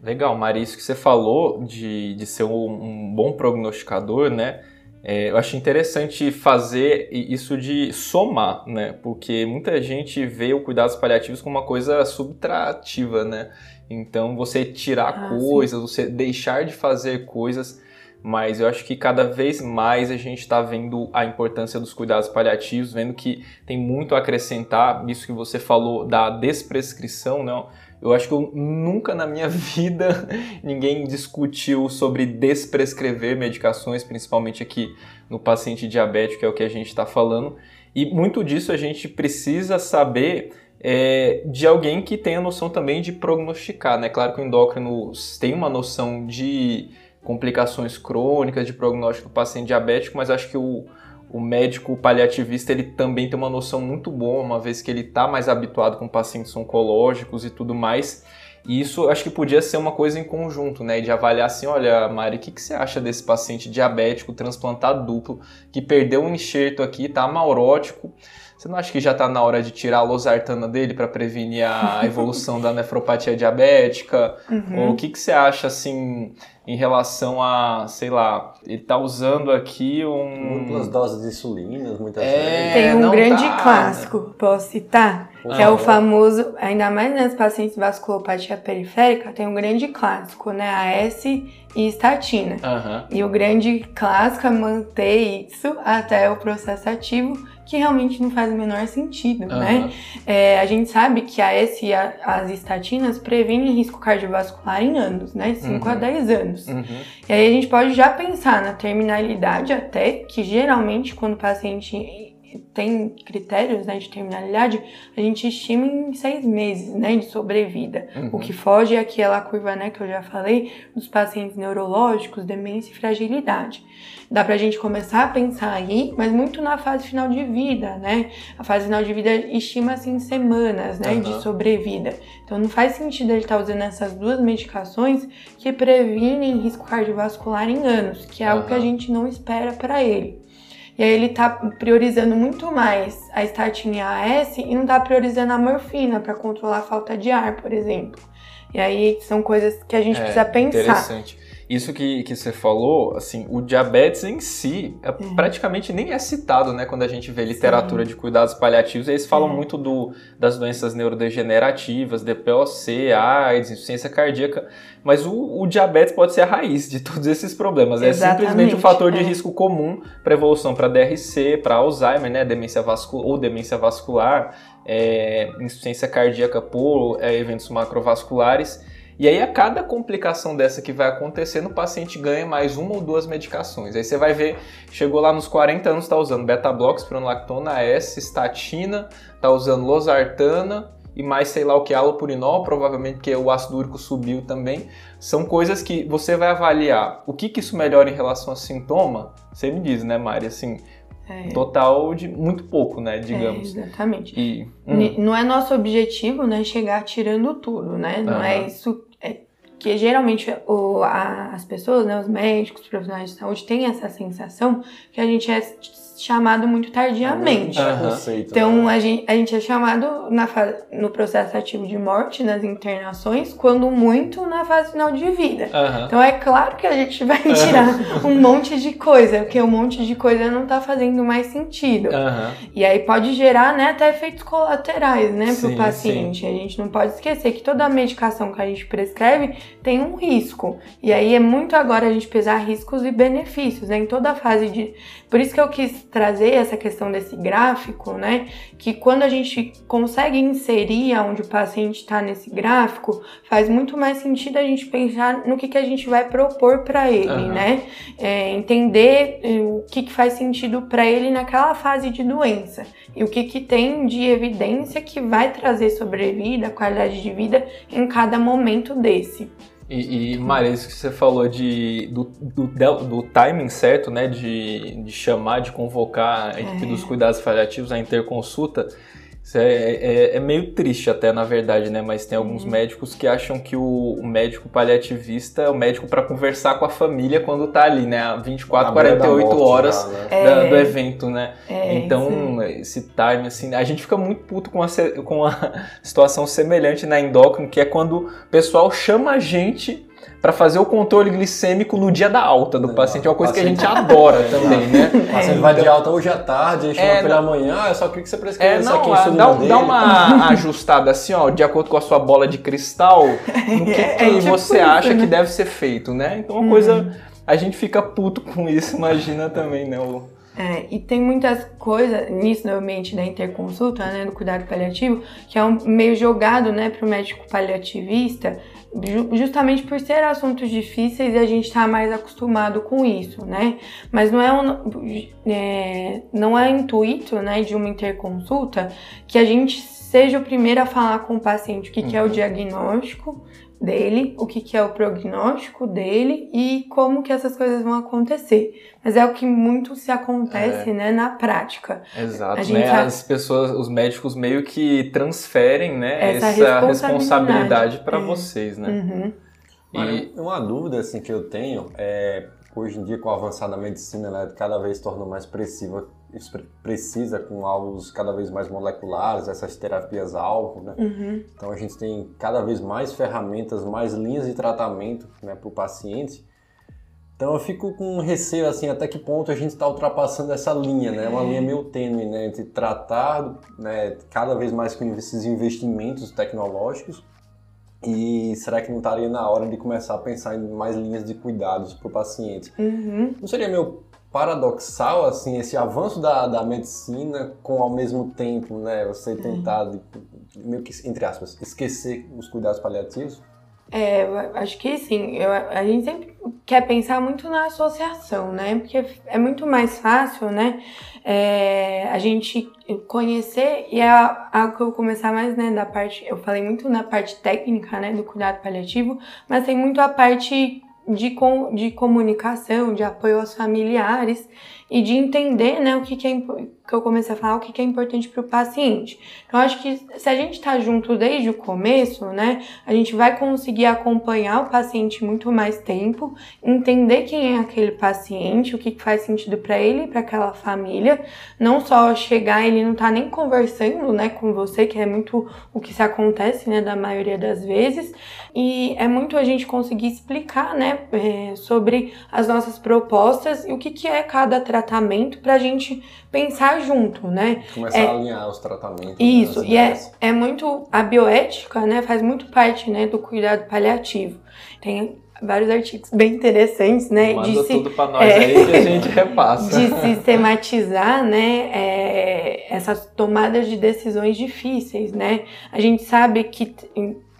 Speaker 3: Legal, Maria, isso que você falou de, de ser um, um bom prognosticador, né? É, eu acho interessante fazer isso de somar, né? Porque muita gente vê o cuidados paliativos como uma coisa subtrativa, né? Então, você tirar ah, coisas, sim. você deixar de fazer coisas, mas eu acho que cada vez mais a gente está vendo a importância dos cuidados paliativos, vendo que tem muito a acrescentar, isso que você falou da desprescrição, não? Eu acho que eu nunca na minha vida ninguém discutiu sobre desprescrever medicações, principalmente aqui no paciente diabético, que é o que a gente está falando. E muito disso a gente precisa saber é, de alguém que tenha noção também de prognosticar, né? Claro que o endócrino tem uma noção de complicações crônicas, de prognóstico do paciente diabético, mas acho que o, o médico paliativista ele também tem uma noção muito boa, uma vez que ele está mais habituado com pacientes oncológicos e tudo mais. E isso acho que podia ser uma coisa em conjunto, né? De avaliar assim, olha, Mari, o que, que você acha desse paciente diabético transplantado duplo que perdeu um enxerto aqui, tá maurótico? Você não acha que já está na hora de tirar a losartana dele para prevenir a evolução da nefropatia diabética? Uhum. Ou o que, que você acha assim em relação a, sei lá, ele está usando aqui um.
Speaker 1: Múltiplas doses de insulina, muitas
Speaker 2: é, vezes. Tem um grande tá, clássico, né? posso citar? Que é o famoso, ainda mais nas pacientes vasculopatia periférica, tem um grande clássico, né? A S e estatina. Uhum. E o grande clássico é manter isso até o processo ativo que realmente não faz o menor sentido, uhum. né? É, a gente sabe que a S e a, as estatinas previnem risco cardiovascular em anos, né? 5 uhum. a 10 anos. Uhum. E aí a gente pode já pensar na terminalidade até, que geralmente quando o paciente tem critérios né, de terminalidade, a gente estima em seis meses né, de sobrevida. Uhum. O que foge é aquela curva né, que eu já falei dos pacientes neurológicos, demência e fragilidade. Dá pra gente começar a pensar aí, mas muito na fase final de vida, né? A fase final de vida estima-se em semanas né, uhum. de sobrevida. Então não faz sentido ele estar tá usando essas duas medicações que previnem risco cardiovascular em anos, que é algo que a gente não espera para ele. E aí ele tá priorizando muito mais a statina e a AS e não tá priorizando a morfina para controlar a falta de ar, por exemplo. E aí são coisas que a gente é, precisa pensar.
Speaker 3: Interessante. Isso que, que você falou, assim, o diabetes em si é, uhum. praticamente nem é citado, né? Quando a gente vê literatura Sim. de cuidados paliativos, eles falam uhum. muito do, das doenças neurodegenerativas, DPOC, AIDS, insuficiência cardíaca, mas o, o, diabetes pode ser a raiz de todos esses problemas. Exatamente. É simplesmente um fator de é. risco comum para evolução para DRC, para Alzheimer, né? Demência vascular ou demência vascular, é, insuficiência cardíaca por é, eventos macrovasculares. E aí, a cada complicação dessa que vai acontecendo, o paciente ganha mais uma ou duas medicações. Aí você vai ver, chegou lá nos 40 anos, está usando beta-blox, spironolactona S, statina, está usando losartana e mais sei lá o que, alopurinol, provavelmente porque o ácido úrico subiu também. São coisas que você vai avaliar. O que, que isso melhora em relação a sintoma? Você me diz, né, Mari? Assim, é. Total de muito pouco, né, digamos.
Speaker 2: É, exatamente. E, hum. Não é nosso objetivo, né, chegar tirando tudo, né? Não uhum. é isso é, que geralmente o, a, as pessoas, né, os médicos, os profissionais de saúde têm essa sensação que a gente é chamado muito tardiamente. Uhum. Então a gente, a gente é chamado na no processo ativo de morte, nas internações, quando muito na fase final de vida. Uhum. Então é claro que a gente vai tirar um monte de coisa, porque um monte de coisa não tá fazendo mais sentido. Uhum. E aí pode gerar né, até efeitos colaterais né, para o paciente. Sim. A gente não pode esquecer que toda medicação que a gente prescreve tem um risco. E aí é muito agora a gente pesar riscos e benefícios né, em toda a fase de. Por isso que eu quis trazer essa questão desse gráfico, né? Que quando a gente consegue inserir onde o paciente está nesse gráfico, faz muito mais sentido a gente pensar no que, que a gente vai propor para ele, uhum. né? É, entender eh, o que, que faz sentido para ele naquela fase de doença e o que, que tem de evidência que vai trazer sobrevida, qualidade de vida em cada momento desse.
Speaker 3: E, e Maria, isso que você falou de, do, do, do timing certo, né? De, de chamar, de convocar a equipe é. dos cuidados paliativos a interconsulta, isso é, é, é, meio triste até, na verdade, né? Mas tem alguns uhum. médicos que acham que o, o médico paliativista é o médico para conversar com a família quando tá ali, né? 24, 48 horas já, né? da, é. do evento, né? É, então, esse time, assim, a gente fica muito puto com a, com a situação semelhante na endócrino, que é quando o pessoal chama a gente para fazer o controle glicêmico no dia da alta do paciente. É uma coisa que a gente adora é, também, né?
Speaker 1: O paciente vai de alta hoje à tarde, a gente é, pela manhã, ah, eu só queria que você prescreva é, isso aqui em
Speaker 3: dá, dá uma ajustada assim, ó, de acordo com a sua bola de cristal, no que, é, que tipo você isso, acha né? que deve ser feito, né? Então uma coisa... Uhum. A gente fica puto com isso, imagina também, né? O...
Speaker 2: É, e tem muitas coisas nisso no ambiente da interconsulta, né, do cuidado paliativo, que é um meio jogado, né, para o médico paliativista, justamente por ser assuntos difíceis e a gente está mais acostumado com isso, né? Mas não é, um, é, não é intuito, né, de uma interconsulta que a gente seja o primeiro a falar com o paciente o que, uhum. que é o uhum. diagnóstico dele, o que, que é o prognóstico dele e como que essas coisas vão acontecer. Mas é o que muito se acontece, é. né, na prática.
Speaker 3: Exato, né? As pessoas, os médicos meio que transferem, né, essa, essa responsabilidade para é. vocês, né?
Speaker 1: Uhum. E uma dúvida assim que eu tenho é hoje em dia com o avançar da medicina, né, cada vez se torna mais precisa, precisa com alvos cada vez mais moleculares, essas terapias alvo, né? Uhum. Então a gente tem cada vez mais ferramentas, mais linhas de tratamento, né, para o paciente. Então eu fico com receio assim até que ponto a gente está ultrapassando essa linha, né? Uma linha meio tênue, né? Entre tratar, né? Cada vez mais com esses investimentos tecnológicos e será que não estaria na hora de começar a pensar em mais linhas de cuidados para o paciente? Uhum. Não seria meio paradoxal assim esse avanço da, da medicina com ao mesmo tempo, né? Você tentar meio que entre aspas esquecer os cuidados paliativos?
Speaker 2: É, eu acho que sim. Eu, a gente sempre quer pensar muito na associação, né? Porque é muito mais fácil, né? É, a gente conhecer e é algo que eu vou começar mais, né? Da parte, eu falei muito na parte técnica, né? Do cuidado paliativo, mas tem muito a parte de, com, de comunicação, de apoio aos familiares e de entender, né? O que, que é que eu comecei a falar o que é importante para o paciente. Então, acho que se a gente está junto desde o começo, né, a gente vai conseguir acompanhar o paciente muito mais tempo, entender quem é aquele paciente, o que faz sentido para ele e para aquela família, não só chegar ele não tá nem conversando, né, com você, que é muito o que se acontece, né, da maioria das vezes, e é muito a gente conseguir explicar, né, é, sobre as nossas propostas e o que, que é cada tratamento para a gente pensar junto, né?
Speaker 1: Começar é, a alinhar os tratamentos. Né,
Speaker 2: isso, né, e é, é muito. A bioética, né, faz muito parte né, do cuidado paliativo. Tem vários artigos bem interessantes, né?
Speaker 3: Manda de tudo para nós é, aí que a gente repassa.
Speaker 2: De sistematizar, né? É, essas tomadas de decisões difíceis, né? A gente sabe que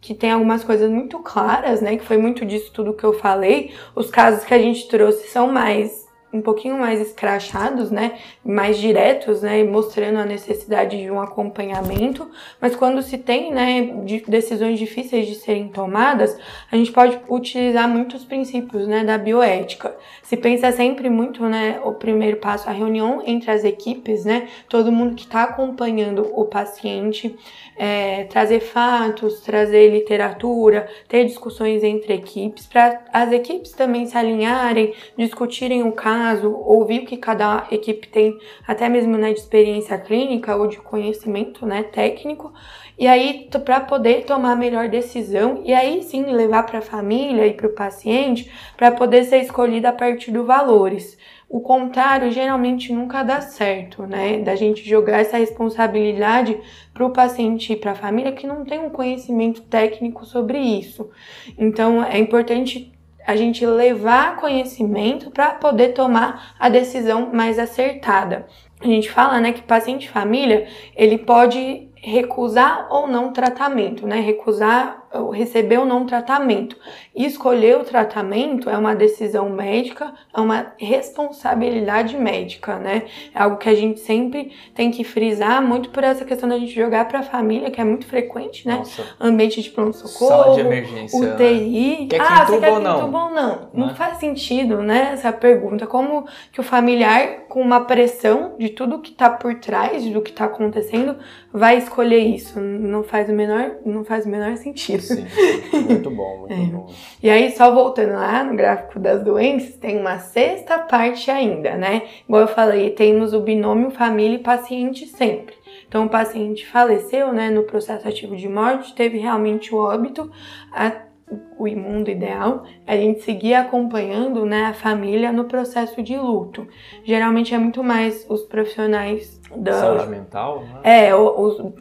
Speaker 2: que tem algumas coisas muito claras, né? Que foi muito disso tudo que eu falei. Os casos que a gente trouxe são mais um pouquinho mais escrachados, né, mais diretos, né, mostrando a necessidade de um acompanhamento, mas quando se tem, né, de decisões difíceis de serem tomadas, a gente pode utilizar muitos princípios, né, da bioética. Se pensa sempre muito, né, o primeiro passo, a reunião entre as equipes, né, todo mundo que está acompanhando o paciente, é, trazer fatos, trazer literatura, ter discussões entre equipes, para as equipes também se alinharem, discutirem o caso, ouvir o que cada equipe tem, até mesmo né, de experiência clínica ou de conhecimento né, técnico, e aí para poder tomar a melhor decisão e aí sim levar para a família e para o paciente para poder ser escolhida a partir dos valores. O contrário geralmente nunca dá certo, né? Da gente jogar essa responsabilidade para o paciente e para a família que não tem um conhecimento técnico sobre isso. Então é importante a gente levar conhecimento para poder tomar a decisão mais acertada. A gente fala, né, que paciente família, ele pode recusar ou não tratamento, né? Recusar receber ou não tratamento. E escolher o tratamento é uma decisão médica, é uma responsabilidade médica, né? É algo que a gente sempre tem que frisar muito por essa questão da gente jogar para a família, que é muito frequente, né? Nossa. Ambiente de pronto-socorro,
Speaker 3: sala de emergência,
Speaker 2: UTI.
Speaker 3: Né? Quer
Speaker 2: ah,
Speaker 3: você
Speaker 2: quer
Speaker 3: ou não?
Speaker 2: Ou não? Não, não faz sentido, né? Essa pergunta. Como que o familiar, com uma pressão de tudo que está por trás, do que está acontecendo, vai escolher isso? Não faz o menor, não faz o menor sentido.
Speaker 1: Sim, muito bom, muito é. bom.
Speaker 2: E aí, só voltando lá no gráfico das doenças, tem uma sexta parte ainda, né? Igual eu falei, temos o binômio família e paciente sempre. Então, o paciente faleceu, né, no processo ativo de morte, teve realmente o óbito, a o imundo ideal, a gente seguir acompanhando né, a família no processo de luto. Geralmente é muito mais os profissionais da
Speaker 3: saúde mental, né?
Speaker 2: É,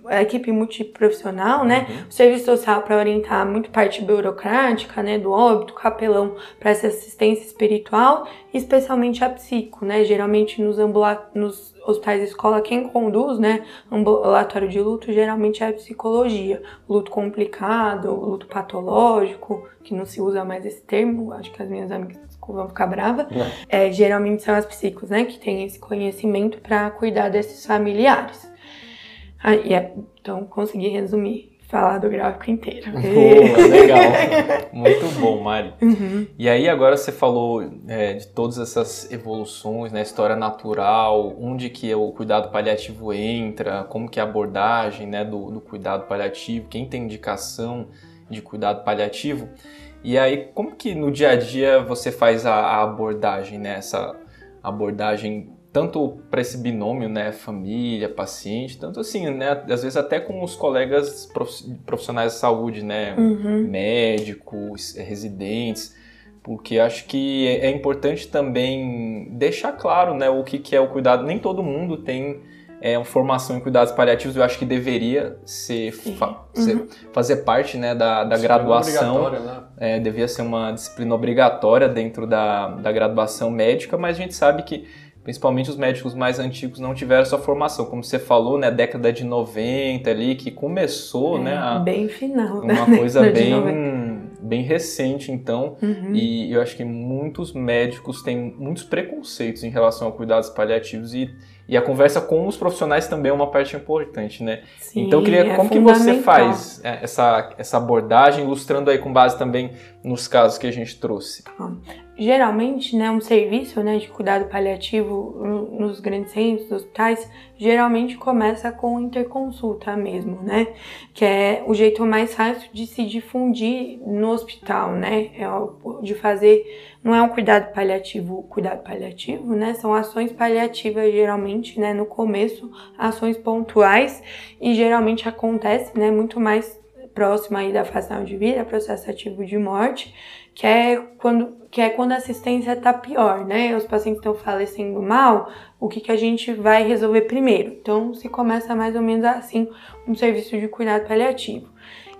Speaker 2: a equipe multiprofissional, né? Uhum. O serviço social para orientar muito parte burocrática, né, do óbito, capelão para essa assistência espiritual, especialmente a psico, né? Geralmente nos nos hospitais de escola quem conduz, né, ambulatório de luto geralmente é a psicologia, luto complicado, luto patológico, que não se usa mais esse termo, acho que as minhas amigas vão ficar bravas. É. é, geralmente são as psicos, né, que têm esse conhecimento para cuidar desses familiares. Ah, é, então, consegui resumir, falar do gráfico inteiro.
Speaker 3: Boa, legal. Muito bom, Mari. Uhum. E aí, agora você falou é, de todas essas evoluções, né, história natural, onde que o cuidado paliativo entra, como que é a abordagem, né, do, do cuidado paliativo, quem tem indicação de cuidado paliativo. E aí, como que no dia a dia você faz a, a abordagem, né? Essa abordagem tanto para esse binômio, né, família, paciente, tanto assim, né, às vezes até com os colegas profissionais de saúde, né, uhum. médicos, residentes, porque acho que é, é importante também deixar claro, né, o que, que é o cuidado. Nem todo mundo tem é, uma formação em cuidados paliativos, eu acho que deveria ser, fa ser uhum. fazer parte né, da, da graduação. Né? É, devia ser uma disciplina obrigatória dentro da, da graduação médica, mas a gente sabe que principalmente os médicos mais antigos não tiveram essa formação, como você falou, né, década de 90 ali que começou,
Speaker 2: é,
Speaker 3: né,
Speaker 2: a, bem final,
Speaker 3: uma coisa bem bem recente então, uhum. e eu acho que muitos médicos têm muitos preconceitos em relação a cuidados paliativos e e a conversa com os profissionais também é uma parte importante, né?
Speaker 2: Sim,
Speaker 3: então, eu queria,
Speaker 2: é
Speaker 3: como que você faz é, essa, essa abordagem, ilustrando aí com base também nos casos que a gente trouxe?
Speaker 2: Geralmente, né, um serviço né, de cuidado paliativo nos grandes centros, hospitais, geralmente começa com interconsulta mesmo, né? Que é o jeito mais fácil de se difundir no hospital, né? É de fazer não é um cuidado paliativo, cuidado paliativo, né? São ações paliativas geralmente, né, no começo, ações pontuais e geralmente acontece, né, muito mais próximo aí da fase de vida, processo ativo de morte, que é quando que é quando a assistência está pior, né? Os pacientes estão falecendo mal, o que, que a gente vai resolver primeiro? Então, se começa mais ou menos assim um serviço de cuidado paliativo.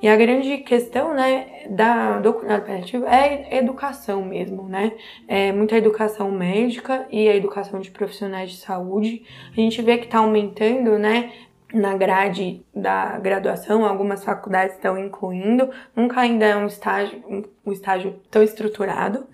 Speaker 2: E a grande questão, né, da, do cuidado paliativo é educação mesmo, né? É muita educação médica e a educação de profissionais de saúde. A gente vê que está aumentando, né? Na grade da graduação, algumas faculdades estão incluindo, nunca ainda é um estágio, um, estágio tão estruturado,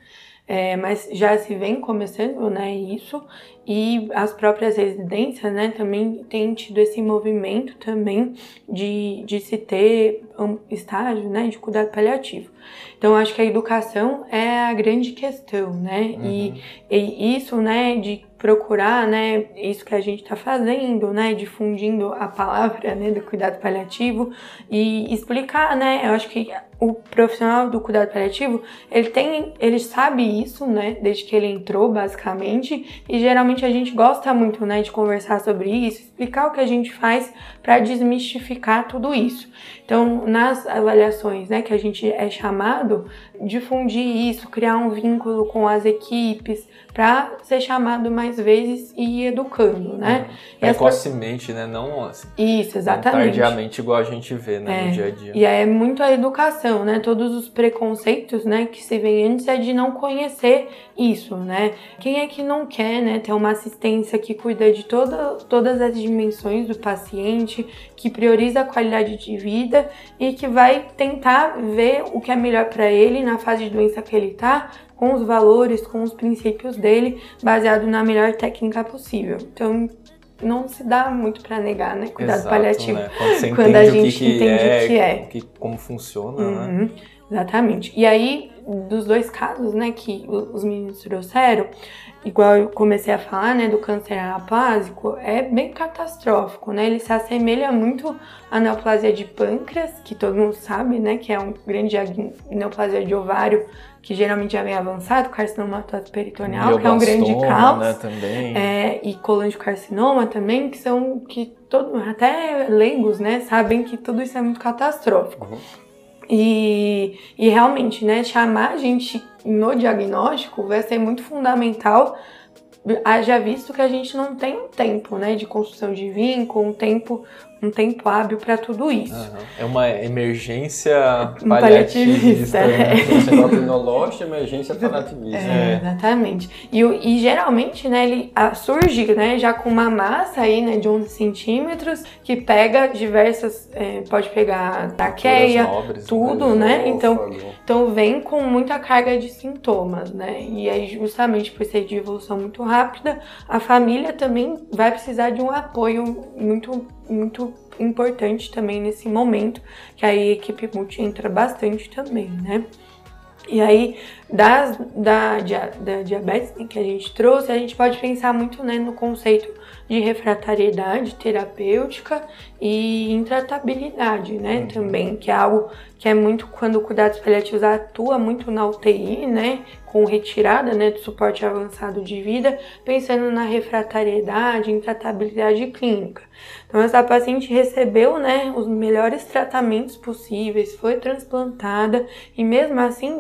Speaker 2: é, mas já se vem começando, né, isso, e as próprias residências, né, também têm tido esse movimento também de, de se ter um estágio, né, de cuidado paliativo. Então, acho que a educação é a grande questão, né, uhum. e, e isso, né, de procurar, né, isso que a gente está fazendo, né, difundindo a palavra, né, do cuidado paliativo e explicar, né, eu acho que o profissional do cuidado paliativo, ele tem, ele sabe isso, né, desde que ele entrou, basicamente, e geralmente a gente gosta muito, né, de conversar sobre isso, explicar o que a gente faz para desmistificar tudo isso. Então, nas avaliações, né, que a gente é chamado, difundir isso, criar um vínculo com as equipes, para ser chamado mais vezes e ir educando, né?
Speaker 3: Uhum. Precocemente, né? Não assim.
Speaker 2: Isso, exatamente.
Speaker 3: tardiamente, igual a gente vê né,
Speaker 2: é.
Speaker 3: no dia a dia.
Speaker 2: E aí é muito a educação, né? Todos os preconceitos, né, que se vem antes é de não conhecer isso, né? Quem é que não quer, né, ter uma assistência que cuida de toda, todas as dimensões do paciente, que prioriza a qualidade de vida e que vai tentar ver o que é melhor para ele na fase de doença que ele tá, com os valores, com os princípios dele, baseado na melhor técnica possível. Então, não se dá muito para negar, né? Cuidado
Speaker 3: Exato,
Speaker 2: paliativo.
Speaker 3: Né? Quando, Quando
Speaker 2: a gente
Speaker 3: o que,
Speaker 2: entende
Speaker 3: é,
Speaker 2: o que é.
Speaker 3: Que, como funciona,
Speaker 2: uhum,
Speaker 3: né?
Speaker 2: Exatamente. E aí, dos dois casos, né, que os meninos trouxeram, igual eu comecei a falar, né, do câncer anaplásico, é bem catastrófico, né? Ele se assemelha muito à neoplasia de pâncreas, que todo mundo sabe, né, que é um grande neoplasia de ovário que geralmente já vem avançado, carcinoma peritoneal, que é um grande caos,
Speaker 3: né, também.
Speaker 2: É, e colangiocarcinoma também, que são que todo, até leigos, né, sabem que tudo isso é muito catastrófico. Uhum. E, e realmente, né, chamar a gente no diagnóstico vai ser muito fundamental haja visto que a gente não tem um tempo, né, de construção de vínculo, um tempo um tempo hábil para tudo isso. Uhum.
Speaker 3: É uma emergência paliativista.
Speaker 1: Né? É. Endocrinológica, emergência paliativista.
Speaker 2: É, é. Exatamente. E, e geralmente, né, ele surge, né, já com uma massa aí, né, de 11 centímetros, que pega diversas, é, pode pegar traqueia, nobres, tudo, né, então, então vem com muita carga de sintomas, né, e aí justamente por ser de evolução muito rápida, a família também vai precisar de um apoio muito muito importante também nesse momento, que aí a equipe multi entra bastante também, né? E aí, das, da, da diabetes que a gente trouxe, a gente pode pensar muito né, no conceito de refratariedade terapêutica e intratabilidade, né, uhum. também, que é algo que é muito quando o cuidados paliativos atua muito na UTI, né, com retirada, né, do suporte avançado de vida, pensando na refratariedade, intratabilidade clínica. Então essa paciente recebeu, né, os melhores tratamentos possíveis, foi transplantada e mesmo assim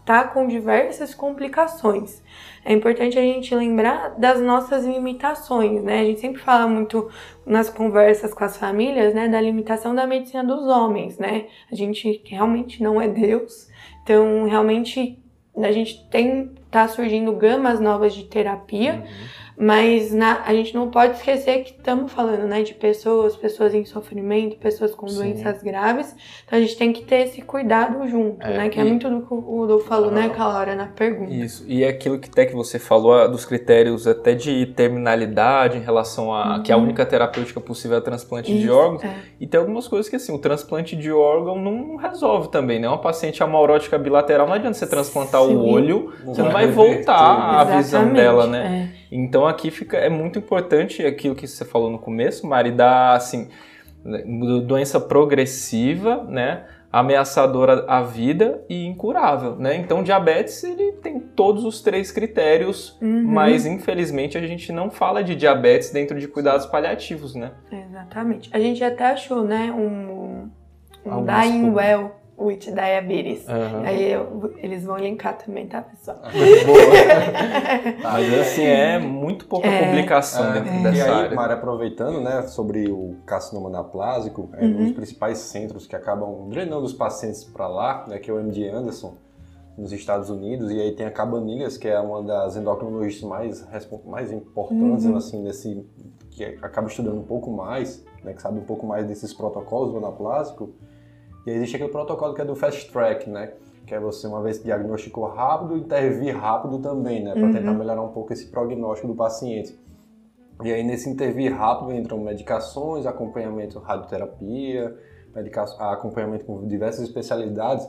Speaker 2: está com diversas complicações é importante a gente lembrar das nossas limitações, né? A gente sempre fala muito nas conversas com as famílias, né, da limitação da medicina dos homens, né? A gente realmente não é Deus, então realmente a gente tem tá surgindo gamas novas de terapia. Uhum mas na, a gente não pode esquecer que estamos falando, né, de pessoas, pessoas em sofrimento, pessoas com Sim. doenças graves. Então a gente tem que ter esse cuidado junto, é, né? Que é e... é muito do que o Rodolfo falou, ah, né, hora na pergunta.
Speaker 3: Isso. E é aquilo que até que você falou dos critérios até de terminalidade em relação a uhum. que a única terapêutica possível é o transplante Isso, de órgãos. É. E tem algumas coisas que assim, o transplante de órgão não resolve também, né? Uma paciente amaurótica bilateral, não adianta você transplantar Sim. o olho, você não vai voltar a visão dela, né? É. Então aqui fica é muito importante aquilo que você falou no começo, Mari, da assim, doença progressiva, né? ameaçadora à vida e incurável, né? Então, diabetes ele tem todos os três critérios, uhum. mas infelizmente a gente não fala de diabetes dentro de cuidados paliativos, né?
Speaker 2: Exatamente. A gente até achou, né, um, um dying well with diabetes. Uhum. Aí eu, eles vão linkar também, tá, pessoal?
Speaker 3: Mas assim, é muito pouca é, publicação é, dentro é. dessa
Speaker 1: e aí,
Speaker 3: área.
Speaker 1: Mara, aproveitando, né, sobre o carcinoma anaplásico, é uhum. um dos principais centros que acabam drenando os pacientes para lá, né, que é o MD Anderson, nos Estados Unidos, e aí tem a Cabanilhas, que é uma das endocrinologistas mais, mais importantes, uhum. assim, nesse, que acaba estudando um pouco mais, né, que sabe um pouco mais desses protocolos do anaplásico, e existe aquele protocolo que é do fast track, né? Que é você, uma vez que diagnosticou rápido, intervir rápido também, né? Para uhum. tentar melhorar um pouco esse prognóstico do paciente. E aí, nesse intervir rápido, entram medicações, acompanhamento radioterapia, acompanhamento com diversas especialidades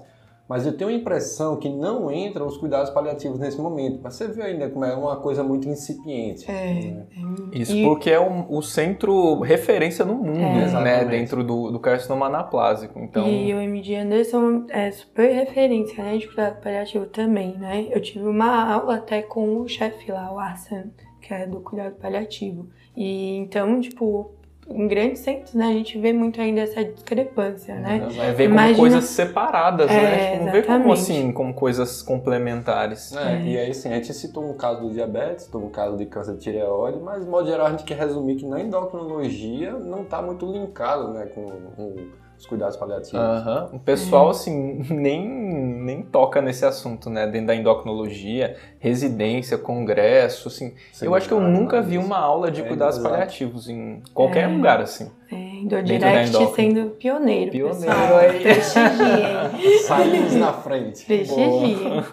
Speaker 1: mas eu tenho a impressão que não entram os cuidados paliativos nesse momento. Mas você vê ainda como é uma coisa muito incipiente. É,
Speaker 3: né? É Isso e... porque é um, o centro referência no mundo, é. né? Dentro do, do carcinoma anaplásico. Então...
Speaker 2: E o MD Anderson é super referência, né? De cuidado paliativo também, né? Eu tive uma aula até com o chefe lá, o Arsan, que é do cuidado paliativo. E então, tipo, em grandes centros, né, a gente vê muito ainda essa discrepância, né?
Speaker 3: É ver como
Speaker 2: Imagina-
Speaker 3: coisas separadas,
Speaker 2: É,
Speaker 3: né? Tipo, Não vê como assim, como coisas complementares.
Speaker 1: É, E aí, sim, a gente citou um caso do diabetes, citou um caso de câncer de tireoide, mas, de modo geral, a gente quer resumir que na endocrinologia não está muito linkado né, com, com os cuidados paliativos.
Speaker 3: Aham. O pessoal, assim, nem, nem toca nesse assunto, né? Dentro da endocrinologia, residência, congresso, assim. eu acho que eu nunca vi uma aula de
Speaker 1: É,
Speaker 3: cuidados
Speaker 1: exato.
Speaker 3: paliativos em qualquer
Speaker 2: É.
Speaker 3: lugar, assim.
Speaker 2: É, do
Speaker 3: Dentro da
Speaker 2: Direct
Speaker 3: endócrino.
Speaker 2: sendo pioneiro,
Speaker 3: Pioneiro
Speaker 2: pessoal.
Speaker 3: aí.
Speaker 2: Prestigiem.
Speaker 1: Saímos na frente.
Speaker 2: Prestigiem.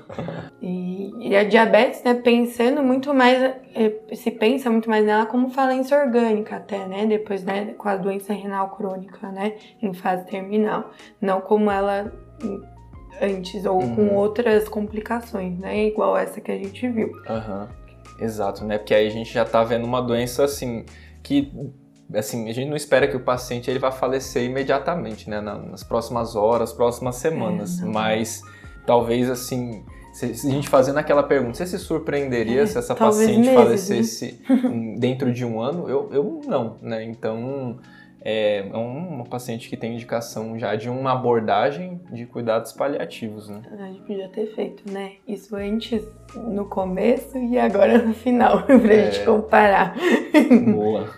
Speaker 2: E, e a diabetes, né, pensando muito mais, eh, se pensa muito mais nela como falência orgânica até, né, depois, né, com a doença renal crônica, né, em fase terminal. Não como ela antes ou com
Speaker 3: Uhum.
Speaker 2: outras complicações, né, igual essa que a gente viu.
Speaker 3: Aham. Exato, né? Porque aí a gente já tá vendo uma doença, assim, que... Assim, a gente não espera que o paciente ele vá falecer imediatamente, né? na- Nas próximas horas, próximas semanas.
Speaker 2: É.
Speaker 3: Mas talvez, assim... Se se a gente fazendo aquela pergunta, você se surpreenderia
Speaker 2: É,
Speaker 3: se essa paciente
Speaker 2: meses, né?
Speaker 3: falecesse em- dentro de um ano? Eu, eu não, né? Então, é é uma paciente que tem indicação já de uma abordagem de cuidados paliativos, né?
Speaker 2: A gente podia ter feito, né, isso antes, no começo e agora no final, pra
Speaker 3: É.
Speaker 2: gente comparar.
Speaker 3: Boa.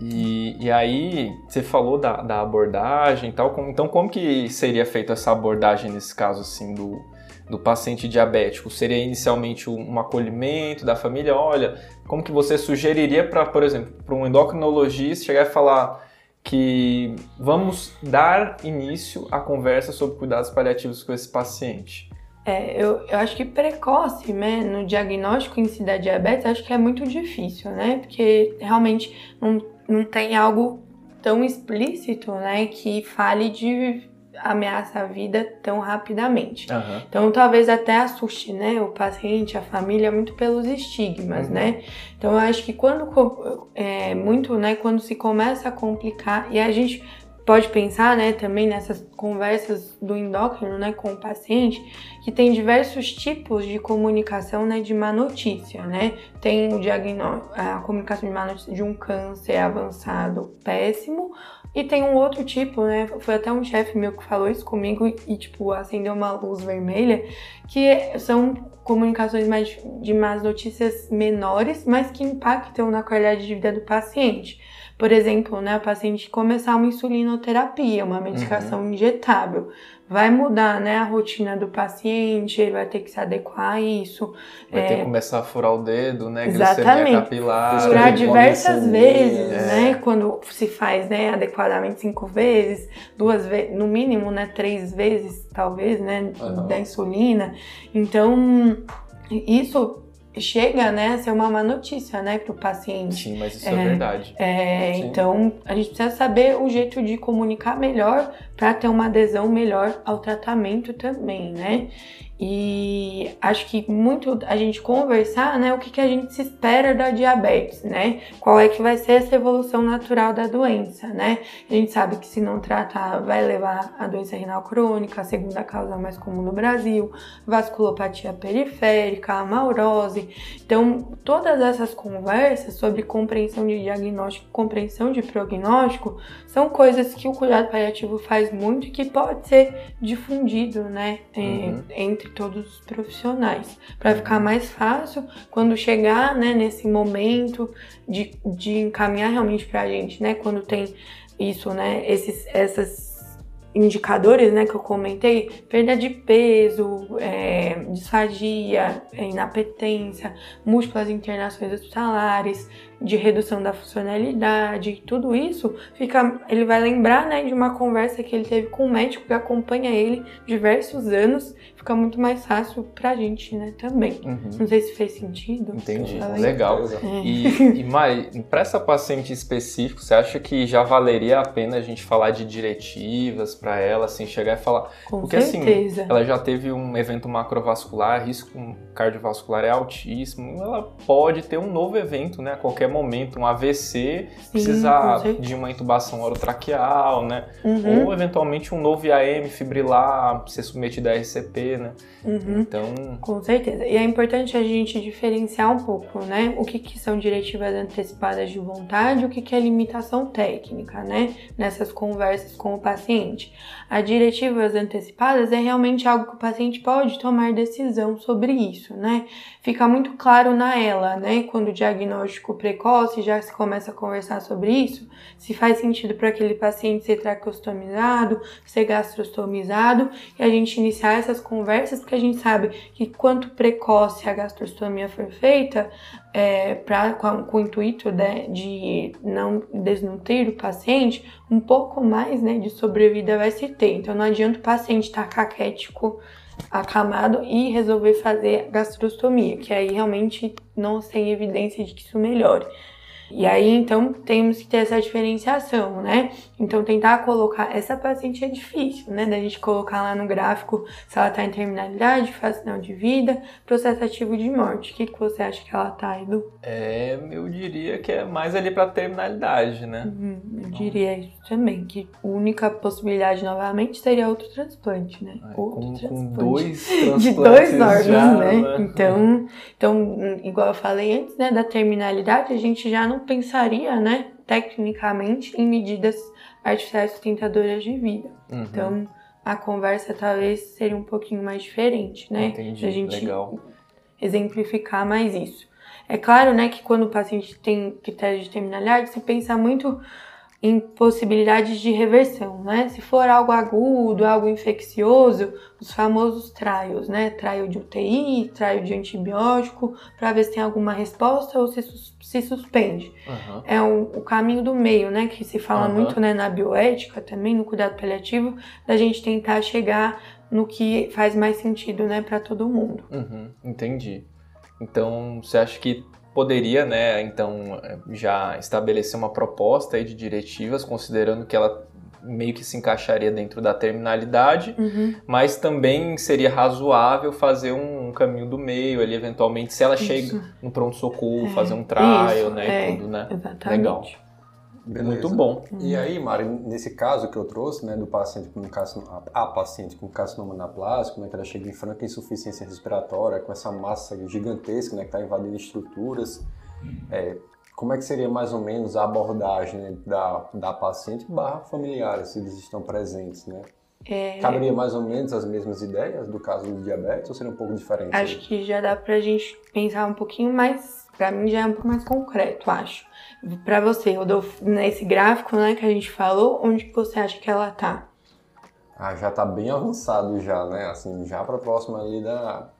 Speaker 3: E, e aí, você falou da, da abordagem e tal. como- então, como que seria feita essa abordagem nesse caso, assim, do, do paciente diabético? Seria inicialmente um, acolhimento da família? Olha, como que você sugeriria para, por exemplo, para um endocrinologista chegar e falar que vamos dar início à conversa sobre cuidados paliativos com esse paciente?
Speaker 2: É, eu, eu acho que precoce, né, no diagnóstico em si da diabetes, acho que é muito difícil, né? Porque realmente não, não tem algo tão explícito, né, que fale de ameaça à vida tão rapidamente.
Speaker 3: Aham.
Speaker 2: Então, talvez até assuste, né, o paciente, a família, muito pelos estigmas,
Speaker 3: Uhum.
Speaker 2: né? Então, eu acho que quando, é, muito, né, quando se começa a complicar, e a gente pode pensar, né, também nessas conversas do endócrino, né, com o paciente, que tem diversos tipos de comunicação, né, de má notícia, né? Tem o diagnóstico, a comunicação de má notícia de um câncer avançado péssimo, e tem um outro tipo, né? Foi até um chefe meu que falou isso comigo e, tipo, acendeu uma luz vermelha, que são comunicações mais de más notícias menores, mas que impactam na qualidade de vida do paciente. Por exemplo, né, o paciente começar uma insulinoterapia, uma medicação injetável. Vai mudar, né, a rotina do paciente, ele vai ter que se adequar a isso.
Speaker 3: Vai ter
Speaker 2: É.
Speaker 3: que começar a furar o dedo, né?
Speaker 2: Exatamente.
Speaker 3: Capilar.
Speaker 1: Furar
Speaker 2: diversas vezes,
Speaker 3: é.
Speaker 2: né? Quando se faz, né, adequadamente cinco vezes, duas vezes, no mínimo, né, três vezes, talvez, né,
Speaker 1: Aham.
Speaker 2: da insulina. Então, isso chega, né, a ser uma má notícia, né, para o paciente.
Speaker 3: Sim, mas isso é,
Speaker 2: É.
Speaker 3: verdade.
Speaker 2: É, então, a gente precisa saber o jeito de comunicar melhor para ter uma adesão melhor ao tratamento também, né? E acho que muito a gente conversar, né, o que, que a gente se espera da diabetes, né? Qual é que vai ser essa evolução natural da doença, né? A gente sabe que se não tratar vai levar a doença renal crônica, a segunda causa mais comum no Brasil, vasculopatia periférica, a maurose. Então, todas essas conversas sobre compreensão de diagnóstico, compreensão de prognóstico, são coisas que o cuidado paliativo faz muito e que pode ser difundido, né,
Speaker 3: Uhum.
Speaker 2: entre todos os profissionais, para ficar mais fácil quando chegar, né, nesse momento de, de encaminhar realmente para a gente, né, quando tem isso, né, esses, essas indicadores, né, que eu comentei, perda de peso, é, disfagia, é, inapetência, múltiplas internações hospitalares, de redução da funcionalidade, tudo isso fica, ele vai lembrar, né, de uma conversa que ele teve com um médico que acompanha ele diversos anos, fica muito mais fácil pra gente, né, também.
Speaker 3: Uhum.
Speaker 2: Não sei se fez sentido.
Speaker 3: Entendi. Legal.
Speaker 2: É.
Speaker 3: E, e Mari, para essa paciente específico, você acha que já valeria a pena a gente falar de diretivas para ela, assim, chegar e falar?
Speaker 2: Com
Speaker 3: Porque assim,
Speaker 2: certeza.
Speaker 3: ela já teve um evento macrovascular, risco cardiovascular é altíssimo, ela pode ter um novo evento, né, a qualquer qualquer momento um AVC, Sim, precisar de uma intubação orotraqueal, né? Uhum. Ou eventualmente um novo IAM fibrilar, ser submetido a RCP, né?
Speaker 2: Uhum. Então. Com certeza. E é importante a gente diferenciar um pouco, né? O que, que são diretivas antecipadas de vontade, o que, que é limitação técnica, né? Nessas conversas com o paciente. As diretivas antecipadas é realmente algo que o paciente pode tomar decisão sobre isso, né? Fica muito claro na ela, né? Quando o diagnóstico precoce já se começa a conversar sobre isso, se faz sentido para aquele paciente ser traqueostomizado, ser gastrostomizado, e a gente iniciar essas conversas, porque a gente sabe que quanto precoce a gastrostomia for feita, é, pra, com, com, o intuito né, de não desnutrir o paciente, um pouco mais né, de sobrevida vai se ter. Então não adianta o paciente estar tá caquético, acamado e resolver fazer gastrostomia, que aí realmente não tem evidência de que isso melhore. E aí, então, temos que ter essa diferenciação, né? Então, tentar colocar. Essa paciente é difícil, né? Da gente colocar lá no gráfico se ela tá em terminalidade, fase final de vida, processo ativo de morte. O que, que você acha que ela tá, Edu?
Speaker 3: É, eu diria que é mais ali pra terminalidade, né?
Speaker 2: Uhum, eu diria isso também, que a única possibilidade novamente seria outro transplante, né?
Speaker 3: É,
Speaker 2: outro
Speaker 3: com,
Speaker 2: transplante.
Speaker 3: Com dois transplantes.
Speaker 2: De dois órgãos,
Speaker 3: já,
Speaker 2: né?
Speaker 3: né?
Speaker 2: Então, então, igual eu falei antes, né, da terminalidade, a gente já não não pensaria, né, tecnicamente, em medidas artificiais sustentadoras de vida. Uhum. Então, a conversa talvez seria um pouquinho mais diferente, né?
Speaker 3: Entendi,
Speaker 2: a gente
Speaker 3: legal.
Speaker 2: exemplificar mais isso. É claro, né, que quando o paciente tem critério de terminalidade, se pensa muito em possibilidades de reversão, né? Se for algo agudo, algo infeccioso, os famosos trials, né? Trial de UTI, trial de antibiótico, para ver se tem alguma resposta ou se, se suspende. Uhum. É um, o caminho do meio, né? Que se fala uhum. muito né, na bioética também, no cuidado paliativo, da gente tentar chegar no que faz mais sentido, né, para todo mundo.
Speaker 3: Uhum. Entendi. Então, você acha que poderia, né, então, já estabelecer uma proposta de diretivas, considerando que ela meio que se encaixaria dentro da terminalidade,
Speaker 2: uhum.
Speaker 3: mas também seria razoável fazer um, caminho do meio ali, eventualmente, se ela Isso. chega no pronto-socorro, é. fazer um trial, Isso. né, é. tudo, né?
Speaker 2: Exatamente.
Speaker 3: Legal. Beleza. Muito bom.
Speaker 1: E aí, Mari, nesse caso que eu trouxe, né, do paciente com carcinoma, a paciente com carcinoma anaplásico, né, que ela chega em franca insuficiência respiratória, com essa massa gigantesca, né, que está invadindo estruturas, é, como é que seria mais ou menos a abordagem né, da, da paciente barra familiar, se eles estão presentes, né? É... Caberia mais ou menos as mesmas ideias do caso do diabetes ou seria um pouco diferente?
Speaker 2: Acho que já dá pra gente pensar um pouquinho mais, pra mim já é um pouco mais concreto, acho para você, Rodolfo, nesse gráfico né, que a gente falou, onde que você acha que ela tá?
Speaker 1: Ah, já tá bem avançado já, né? Assim, já para próxima ali da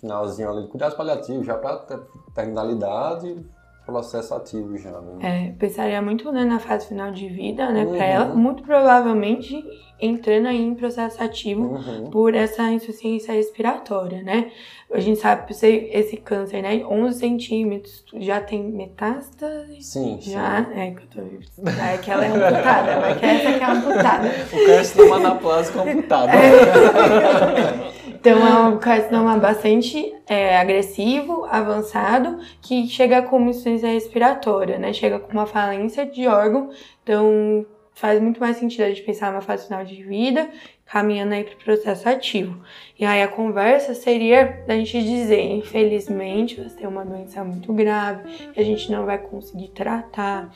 Speaker 1: finalzinho ali do cuidados paliativos, já para terminalidade, processo ativo já,
Speaker 2: né? É, pensaria muito né, na fase final de vida, né, uhum. para ela, muito provavelmente entrando aí em processo ativo uhum. por essa insuficiência respiratória, né? A gente sabe que esse câncer, né, 11 centímetros, já tem metástase?
Speaker 1: Sim,
Speaker 2: já, sim. é que eu tô é que ela é amputada, mas que essa que é amputada.
Speaker 3: o carcinoma anaplásico amputado.
Speaker 2: É. Então é um carcinoma bastante é, agressivo, avançado, que chega com uma insuficiência respiratória, né? Chega com uma falência de órgão, então faz muito mais sentido a gente pensar numa fase final de vida, caminhando aí para o processo ativo. E aí a conversa seria da gente dizer, infelizmente, você tem uma doença muito grave, que a gente não vai conseguir tratar,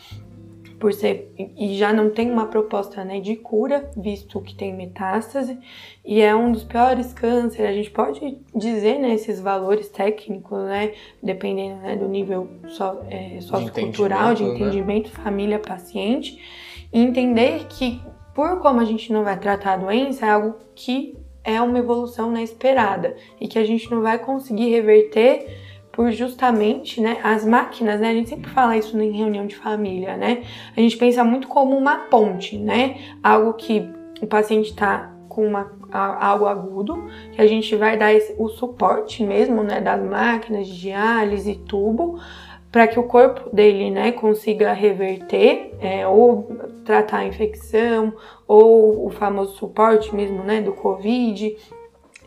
Speaker 2: por ser e já não tem uma proposta né, de cura, visto que tem metástase, e é um dos piores cânceres. A gente pode dizer né, esses valores técnicos, né, dependendo né, do nível so, é, sociocultural, de entendimento, né? família, paciente, e entender que por como a gente não vai tratar a doença, é algo que é uma evolução né, esperada e que a gente não vai conseguir reverter por justamente, né, as máquinas, né, a gente sempre fala isso em reunião de família, né, a gente pensa muito como uma ponte, né, algo que o paciente está com uma, algo agudo, que a gente vai dar esse, o suporte mesmo, né, das máquinas de diálise, tubo, para que o corpo dele, né, consiga reverter é, ou tratar a infecção ou o famoso suporte mesmo, né, do COVID,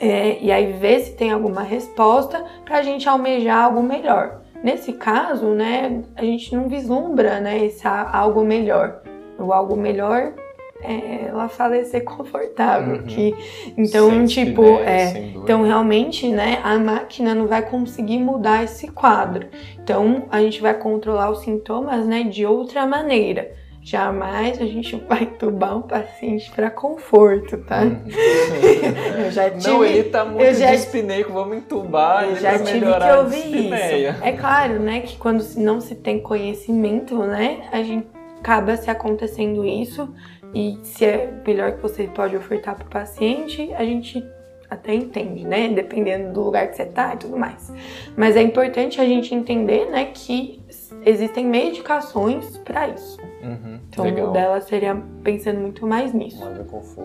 Speaker 2: é, e aí ver se tem alguma resposta para a gente almejar algo melhor. nesse caso, né, a gente não vislumbra, né, esse algo melhor. O algo melhor é ela falecer confortável. Uhum. Que, então, tipo, é, então realmente, né, a máquina não vai conseguir mudar esse quadro. Então, a gente vai controlar os sintomas, né, de outra maneira. Jamais a gente vai entubar um paciente para conforto, tá? Uhum.
Speaker 3: eu já tive, não, ele tá muito eu já, dispineico, vamos entubar
Speaker 2: eu já tive que ouvir isso. É claro, né, que quando não se tem conhecimento, né, a gente acaba se acontecendo isso e se é melhor que você pode ofertar para o paciente, a gente até entende, né? Dependendo do lugar que você tá e tudo mais. Mas é importante a gente entender, né, que existem medicações para isso. Uhum, então legal. o dela seria pensando muito mais nisso.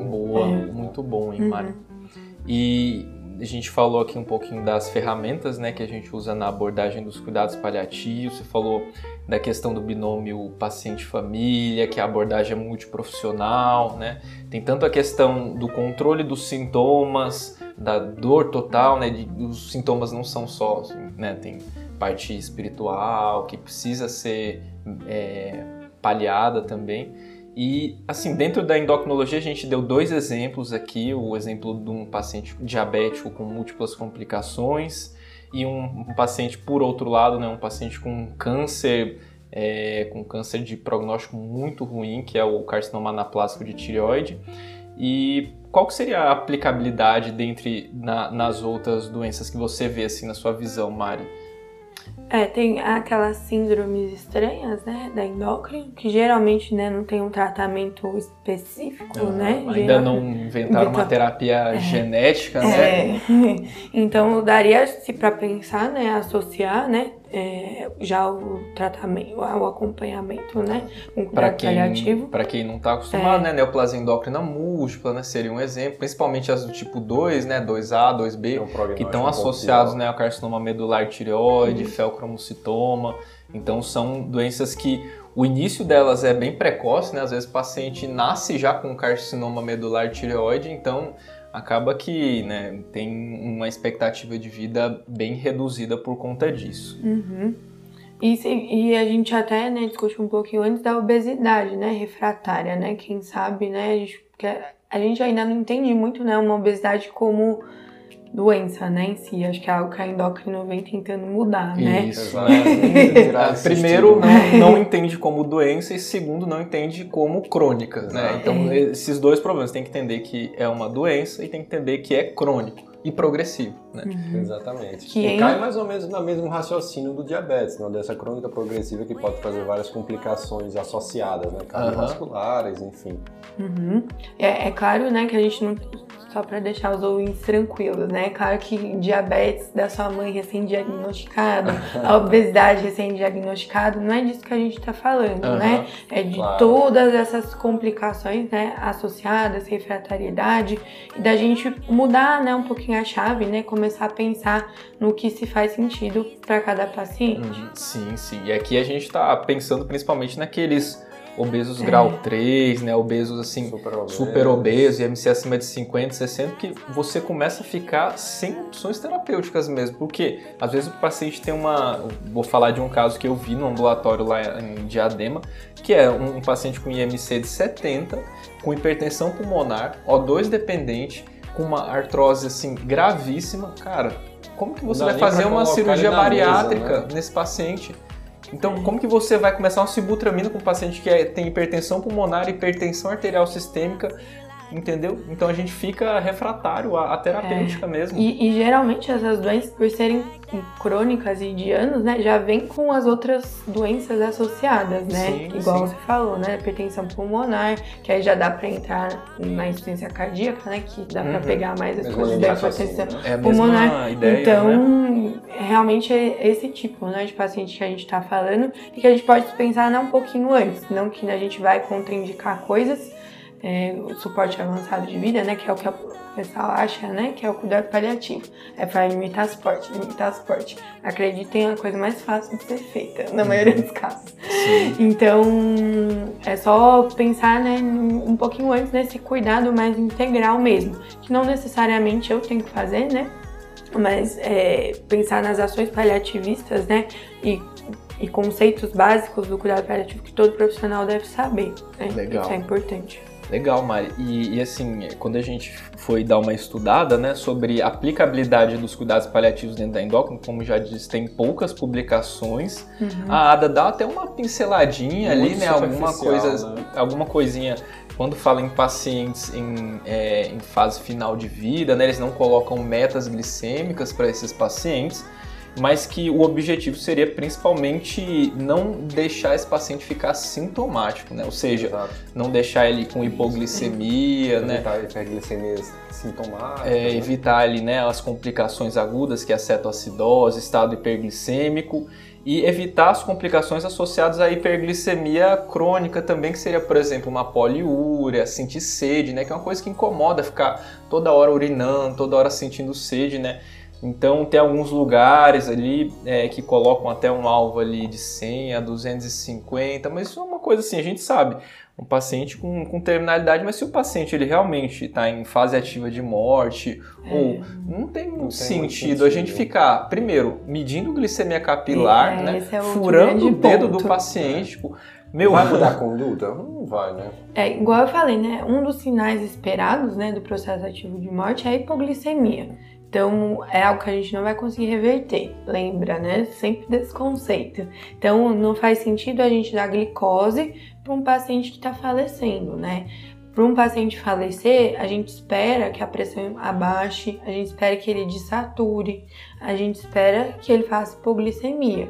Speaker 3: Boa, é. muito bom, hein, Mari? Uhum. E a gente falou aqui um pouquinho das ferramentas né, que a gente usa na abordagem dos cuidados paliativos. Você falou da questão do binômio paciente-família, que a abordagem é multiprofissional, né? Tem tanto a questão do controle dos sintomas, da dor total, né? De, os sintomas não são só, assim, né? Tem parte espiritual que precisa ser é, paliada também. E, assim, dentro da endocrinologia a gente deu dois exemplos aqui, o exemplo de um paciente diabético com múltiplas complicações e um, um paciente, por outro lado, né, um paciente com câncer, é, com câncer de prognóstico muito ruim, que é o carcinoma anaplásico de tireoide. E qual que seria a aplicabilidade dentre na, nas outras doenças que você vê assim na sua visão, Mari?
Speaker 2: É, tem aquelas síndromes estranhas, né, da endócrina, que geralmente, né, não tem um tratamento específico,
Speaker 3: não,
Speaker 2: né?
Speaker 3: Ainda Geral... não inventaram uma terapia é, genética, né?
Speaker 2: É. Então, daria-se para pensar, né, associar, né, é, já o tratamento, o acompanhamento, né? Um
Speaker 3: para quem, paliativo. Para quem não está acostumado, é. né? Neoplasia endócrina múltipla, né? Seria um exemplo, principalmente as do tipo 2, né? 2A, 2B, é um que estão associados né, ao carcinoma medular tireoide, uhum. felcromocitoma. Então são doenças que o início delas é bem precoce, né? Às vezes o paciente nasce já com carcinoma medular tireoide, então acaba que né, tem uma expectativa de vida bem reduzida por conta disso.
Speaker 2: Uhum. E, e, a gente até né, discutiu um pouquinho antes da obesidade, né, refratária, né? Quem sabe, né, a gente, a gente ainda não entende muito, né, uma obesidade como doença, né, em si. Acho que é algo que a endócrino vem tentando mudar, né?
Speaker 3: Isso, é. Primeiro, não, não, entende como doença e segundo, não entende como crônica, né? Então, é. esses dois problemas. Tem que entender que é uma doença e tem que entender que é crônico e progressivo. Né?
Speaker 1: Uhum. Exatamente. Que e cai mais ou menos no mesmo raciocínio do diabetes, né? dessa crônica progressiva que pode trazer várias complicações associadas, né? cardiovasculares, uhum. enfim.
Speaker 2: Uhum. É, é, claro né, que a gente não. Só para deixar os ouvintes tranquilos, né? É claro que diabetes da sua mãe recém-diagnosticado, a obesidade recém-diagnosticada, não é disso que a gente está falando, né? É de claro. todas essas complicações né, associadas, refratariedade, e da gente mudar né, um pouquinho a chave, né? Começar a pensar no que se faz sentido para cada paciente. Uhum.
Speaker 3: Sim, sim. E aqui a gente está pensando principalmente naqueles obesos é. grau 3, né? Obesos assim, super obesos, super obesos, IMC acima de 50, 60, que você começa a ficar sem opções terapêuticas mesmo. Porque às vezes o paciente tem uma. Vou falar de um caso que eu vi no ambulatório lá em Diadema, que é um, um paciente com IMC de 70, com hipertensão pulmonar, O2 dependente, com uma artrose assim gravíssima. Cara, como que você vai fazer uma cirurgia bariátrica mesa, né? nesse paciente? Então, como que você vai começar uma sibutramina com um paciente que é, tem hipertensão pulmonar, hipertensão arterial sistêmica, entendeu? Então a gente fica refratário à, à terapêutica é. mesmo.
Speaker 2: E, e, geralmente essas doenças, por serem crônicas e de anos, né, já vem com as outras doenças associadas, né? Sim, Igual sim. você falou, né? Hipertensão pulmonar, que aí já dá para entrar na insuficiência cardíaca, né? Que dá uhum. para pegar mais as coisas da hipertensão assim, né? pulmonar. Ideia, então, né? realmente é esse tipo, né, de paciente que a gente está falando e que a gente pode pensar né, um pouquinho antes, não que a gente vai contraindicar coisas é, o suporte avançado de vida, né, que é o que o pessoal acha, né, que é o cuidado paliativo. É para limitar suporte, limitar suporte. Acreditem, é a coisa mais fácil de ser feita, na maioria dos casos. Sim. Então, é só pensar, né, um pouquinho antes nesse cuidado mais integral mesmo, que não necessariamente eu tenho que fazer, né, mas é, pensar nas ações paliativistas, né? E, e conceitos básicos do cuidado paliativo que todo profissional deve saber. Né?
Speaker 3: Legal.
Speaker 2: Isso é importante.
Speaker 3: Legal, Mari. E, e, assim, quando a gente foi dar uma estudada né, sobre aplicabilidade dos cuidados paliativos dentro da endócrina, como já disse, tem poucas publicações. Uhum. A ADA dá até uma pinceladinha Muito ali, né? Alguma coisa, né? alguma coisinha. Quando fala em pacientes em, é, em fase final de vida, né, eles não colocam metas glicêmicas para esses pacientes mas que o objetivo seria principalmente não deixar esse paciente ficar sintomático, né? Ou seja,
Speaker 1: Exato.
Speaker 3: não deixar ele com hipoglicemia, né?
Speaker 1: Evitar hiperglicemias sintomáticas.
Speaker 3: É,
Speaker 1: né?
Speaker 3: Evitar ali, né, as complicações agudas, que é a cetoacidose, estado hiperglicêmico, e evitar as complicações associadas à hiperglicemia crônica também, que seria, por exemplo, uma poliúria, sentir sede, né? Que é uma coisa que incomoda ficar toda hora urinando, toda hora sentindo sede, né? Então tem alguns lugares ali é, que colocam até um alvo ali de 100 a 250, mas isso é uma coisa assim, a gente sabe, um paciente com, com terminalidade, mas se o paciente ele realmente está em fase ativa de morte, é. ou não tem muito, não sentido, tem sentido a gente ficar, primeiro, medindo glicemia capilar,
Speaker 2: é,
Speaker 3: né,
Speaker 2: é
Speaker 3: furando o dedo
Speaker 2: ponto.
Speaker 3: do paciente, tipo, meu,
Speaker 1: vai mudar a conduta? Não vai, né?
Speaker 2: É, igual eu falei, né? Um dos sinais esperados, né, do processo ativo de morte é a hipoglicemia. Então, é algo que a gente não vai conseguir reverter, lembra, né? Sempre desse conceito. Então, não faz sentido a gente dar glicose para um paciente que está falecendo, né? Para um paciente falecer, a gente espera que a pressão abaixe, a gente espera que ele desature, a gente espera que ele faça hipoglicemia.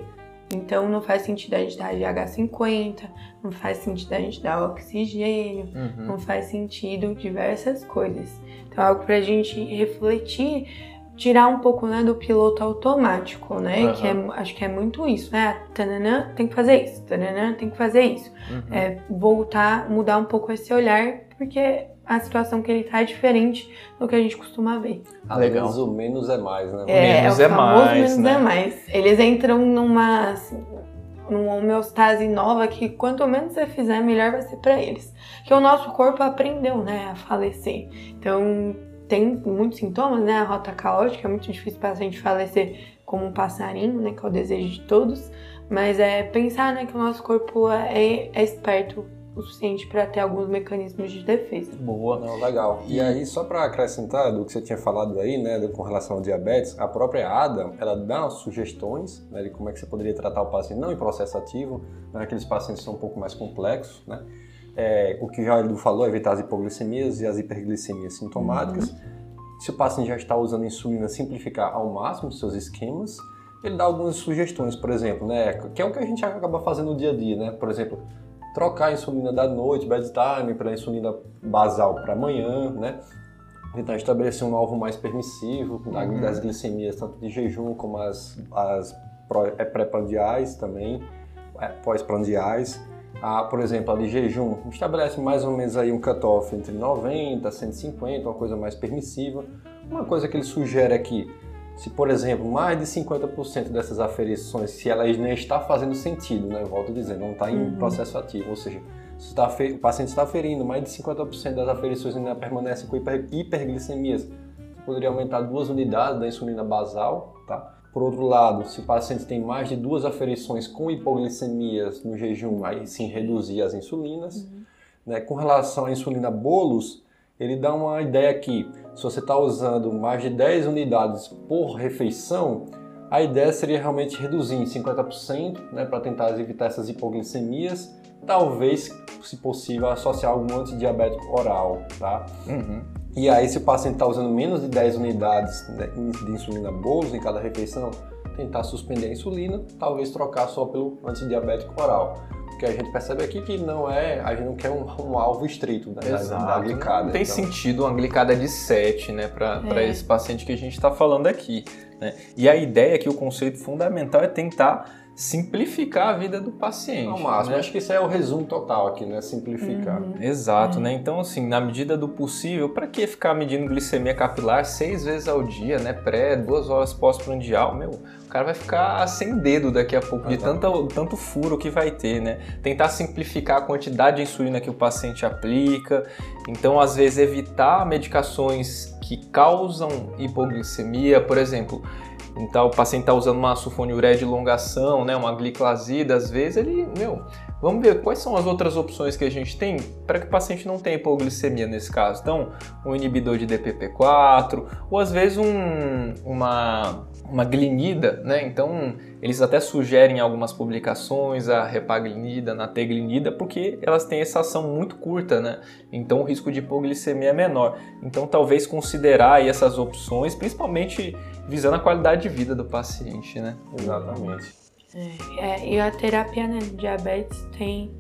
Speaker 2: Então não faz sentido a gente dar GH50, não faz sentido a gente dar oxigênio, uhum. não faz sentido diversas coisas. Algo para a gente refletir, tirar um pouco né, do piloto automático, né? Uhum. Que é, acho que é muito isso, né? Tananã, tem que fazer isso, tananã, tem que fazer isso. Uhum. É, voltar, mudar um pouco esse olhar, porque a situação que ele tá é diferente do que a gente costuma ver.
Speaker 1: Ah, legal. o menos é mais, né?
Speaker 2: É,
Speaker 3: menos
Speaker 2: é,
Speaker 3: é mais,
Speaker 2: menos
Speaker 3: né?
Speaker 2: é mais. Eles entram numa assim, numa homeostase nova que quanto menos você fizer, melhor vai ser para eles. Que o nosso corpo aprendeu, né, a falecer. Então, tem muitos sintomas, né? A rota caótica, é muito difícil o paciente falecer como um passarinho, né? Que é o desejo de todos. Mas é pensar, né, que o nosso corpo é, é esperto o suficiente para ter alguns mecanismos de defesa.
Speaker 3: Boa.
Speaker 1: Não, legal. E aí, só para acrescentar do que você tinha falado aí, né, com relação ao diabetes, a própria ADA, ela dá sugestões né, de como é que você poderia tratar o paciente, não em processo ativo, né, aqueles pacientes que são um pouco mais complexos, né? É, o que já ele falou, evitar as hipoglicemias e as hiperglicemias sintomáticas. Uhum. Se o paciente já está usando insulina, simplificar ao máximo seus esquemas. Ele dá algumas sugestões, por exemplo, né, que é o que a gente acaba fazendo no dia a dia, né? Por exemplo, trocar a insulina da noite, bedtime, para a insulina basal para amanhã, né? Tentar estabelecer um alvo mais permissivo uhum. das glicemias, tanto de jejum como as, as é, pré-prandiais também, é, pós-prandiais. Ah, por exemplo, a de jejum estabelece mais ou menos aí um cutoff entre 90 e 150, uma coisa mais permissiva. Uma coisa que ele sugere aqui, se por exemplo, mais de 50% dessas aferições, se ela não está fazendo sentido, né? Volto a dizer, não está em uhum. processo ativo, ou seja, se está, o paciente está aferindo, mais de 50% das aferições ainda permanecem com hiper, hiperglicemias, você poderia aumentar duas unidades da insulina basal, tá? Por outro lado, se o paciente tem mais de duas aferições com hipoglicemias no jejum, aí sim reduzir as insulinas. Uhum. Né? Com relação à insulina bolos, ele dá uma ideia aqui. Se você está usando mais de 10 unidades por refeição, a ideia seria realmente reduzir em 50% né, para tentar evitar essas hipoglicemias. Talvez, se possível, associar algum antidiabético oral. Tá?
Speaker 3: Uhum.
Speaker 1: E aí, se o paciente está usando menos de 10 unidades né, de insulina bolos em cada refeição, tentar suspender a insulina, talvez trocar só pelo antidiabético oral. Porque a gente percebe aqui que não é, a gente não quer um, um alvo estrito né,
Speaker 3: Exato.
Speaker 1: da glicada.
Speaker 3: Não tem
Speaker 1: então.
Speaker 3: sentido uma glicada de 7, né, para
Speaker 2: É.
Speaker 3: esse paciente que a gente está falando aqui. Né? E a ideia é que o conceito fundamental é tentar simplificar a vida do paciente.
Speaker 1: Ao máximo.
Speaker 3: né?
Speaker 1: Acho que isso é o resumo total aqui, né? Simplificar.
Speaker 2: Uhum.
Speaker 3: Exato,
Speaker 2: É.
Speaker 3: né? Então, assim, na medida do possível, para que ficar medindo glicemia capilar seis vezes ao dia, né? Pré, duas horas pós-prandial? Meu, o cara vai ficar sem dedo daqui a pouco, de tanto, tanto furo que vai ter, né? Tentar simplificar a quantidade de insulina que o paciente aplica. Então, às vezes, evitar medicações que causam hipoglicemia, por exemplo, então o paciente está usando uma sulfonilureia de longação, né, uma gliclazida, às vezes ele, meu, vamos ver quais são as outras opções que a gente tem para que o paciente não tenha hipoglicemia nesse caso. Então, um inibidor de DPP4, ou às vezes um, uma, uma glinida, né? Então, eles até sugerem em algumas publicações a repaglinida, na teglinida, porque elas têm essa ação muito curta, né? Então, o risco de hipoglicemia é menor. Então, talvez considerar essas opções, principalmente visando a qualidade de vida do paciente, né?
Speaker 1: Exatamente.
Speaker 2: É, e a terapia né, de diabetes tem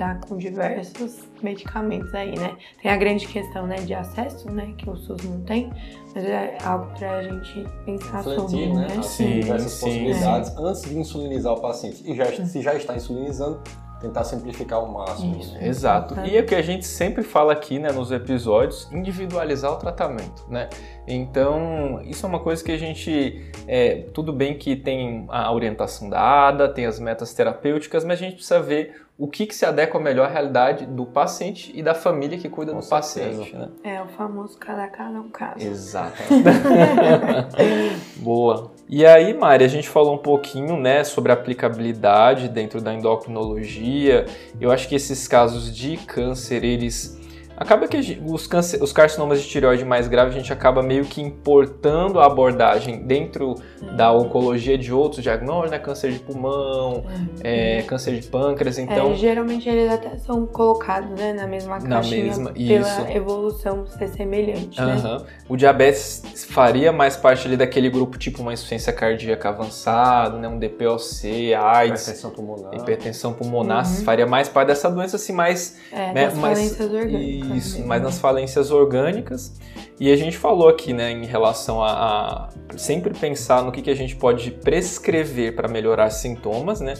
Speaker 2: tá com diversos medicamentos aí, né? Tem a grande questão, né, de acesso, né, que o SUS não tem, mas é algo para a gente pensar sobre,
Speaker 1: né?
Speaker 2: né?
Speaker 1: Assim, diversas possibilidades antes de insulinizar o paciente. E já, se já está insulinizando, tentar simplificar ao máximo. Isso,
Speaker 3: né? Exato. E é o que a gente sempre fala aqui, né, nos episódios, individualizar o tratamento, né? Então, isso é uma coisa que a gente, é, tudo bem que tem a orientação dada, tem as metas terapêuticas, mas a gente precisa ver o que, que se adequa melhor à realidade do paciente e da família que cuida Com do certeza. paciente, né?
Speaker 2: É o famoso cada caso é um caso.
Speaker 3: Exato. Boa. E aí, Mari, a gente falou um pouquinho, né, sobre a aplicabilidade dentro da endocrinologia. Eu acho que esses casos de câncer, eles Acaba que os, câncer, os carcinomas de tireoide mais graves a gente acaba meio que importando a abordagem dentro da oncologia de outros diagnósticos, né? Câncer de pulmão, é, câncer de pâncreas, é, então...
Speaker 2: É, geralmente eles até são colocados né, na mesma caixinha na mesma, pela isso. evolução ser semelhante, né?
Speaker 3: O diabetes faria mais parte ali daquele grupo tipo uma insuficiência cardíaca avançada, né? Um DPOC, AIDS...
Speaker 1: Hipertensão pulmonar.
Speaker 3: Hipertensão pulmonar, uhum. faria mais parte dessa doença assim mais...
Speaker 2: É, né, mais, orgânicas.
Speaker 3: Isso, mas nas falências orgânicas. E a gente falou aqui, né, em relação a, a sempre pensar no que, que a gente pode prescrever para melhorar sintomas, né?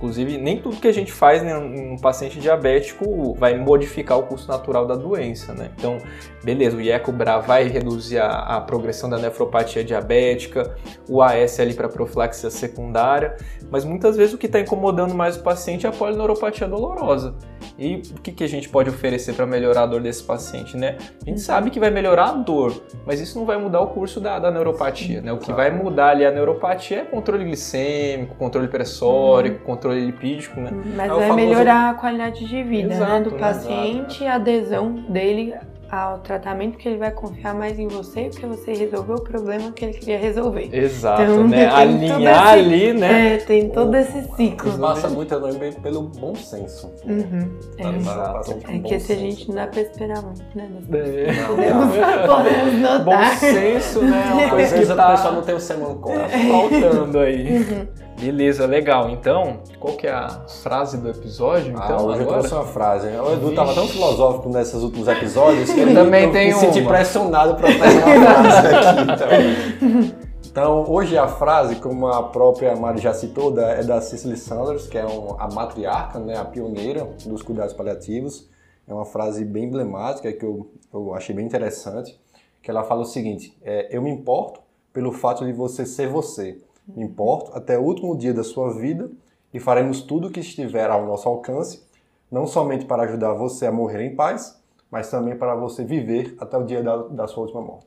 Speaker 3: Inclusive, nem tudo que a gente faz em um paciente diabético vai modificar o curso natural da doença, né? Então, beleza, o IECO-BRA vai reduzir a, a, progressão da nefropatia diabética, o AS ali para profilaxia secundária, mas muitas vezes o que está incomodando mais o paciente é a polineuropatia dolorosa. E o que, que a gente pode oferecer para melhorar a dor desse paciente, né? A gente sabe que vai melhorar a dor, mas isso não vai mudar o curso da, da neuropatia, né? O que vai mudar ali a neuropatia é controle glicêmico, controle pressórico, uhum. controle controle lipídico, né?
Speaker 2: Mas é vai famoso... melhorar a qualidade de vida Exato, né, do paciente e a adesão dele ao tratamento que ele vai confiar mais em você porque você resolveu o problema que ele queria resolver.
Speaker 3: Exato, então, né? Alinhar esse, ali, né?
Speaker 2: É, tem todo esse ciclo.
Speaker 1: Passa muito também pelo bom senso.
Speaker 2: Uhum, é, Exato. é que esse a gente não dá pra esperar muito, né? É. Podemos notar.
Speaker 3: Bom senso, né?
Speaker 1: É uma coisa que tá... a pessoa não tem o semão tá
Speaker 3: faltando aí. Uhum. Beleza, legal. Então, qual que é a frase do episódio?
Speaker 1: Ah,
Speaker 3: então,
Speaker 1: hoje agora? eu trouxe uma frase. O Edu estava tão filosófico nesses últimos episódios que ele também tem se senti pressionado para fazer uma frase aqui. Então. então, hoje a frase, como a própria Mari já citou, é da Cicely Sanders, que é a matriarca, né, a pioneira dos cuidados paliativos. É uma frase bem emblemática que eu, eu achei bem interessante, que ela fala o seguinte, é, eu me importo pelo fato de você ser você importo até o último dia da sua vida e faremos tudo o que estiver ao nosso alcance, não somente para ajudar você a morrer em paz, mas também para você viver até o dia da, da sua última morte.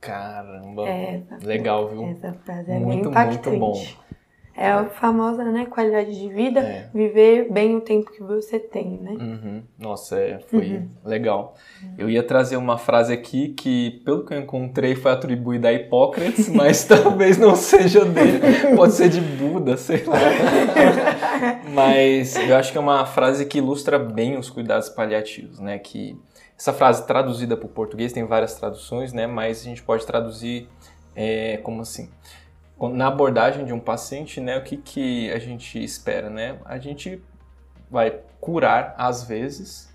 Speaker 3: Caramba! É, Legal, viu?
Speaker 2: Essa frase é muito, muito bom. É a famosa né, qualidade de vida, é. viver bem o tempo que você tem, né?
Speaker 3: Uhum. Nossa, é, foi uhum. legal. Eu ia trazer uma frase aqui que, pelo que eu encontrei, foi atribuída a Hipócrates, mas talvez não seja dele. Pode ser de Buda, sei lá. mas eu acho que é uma frase que ilustra bem os cuidados paliativos, né? Que essa frase traduzida para o português tem várias traduções, né? Mas a gente pode traduzir é, como assim na abordagem de um paciente, né, o que, que a gente espera, né? A gente vai curar às vezes,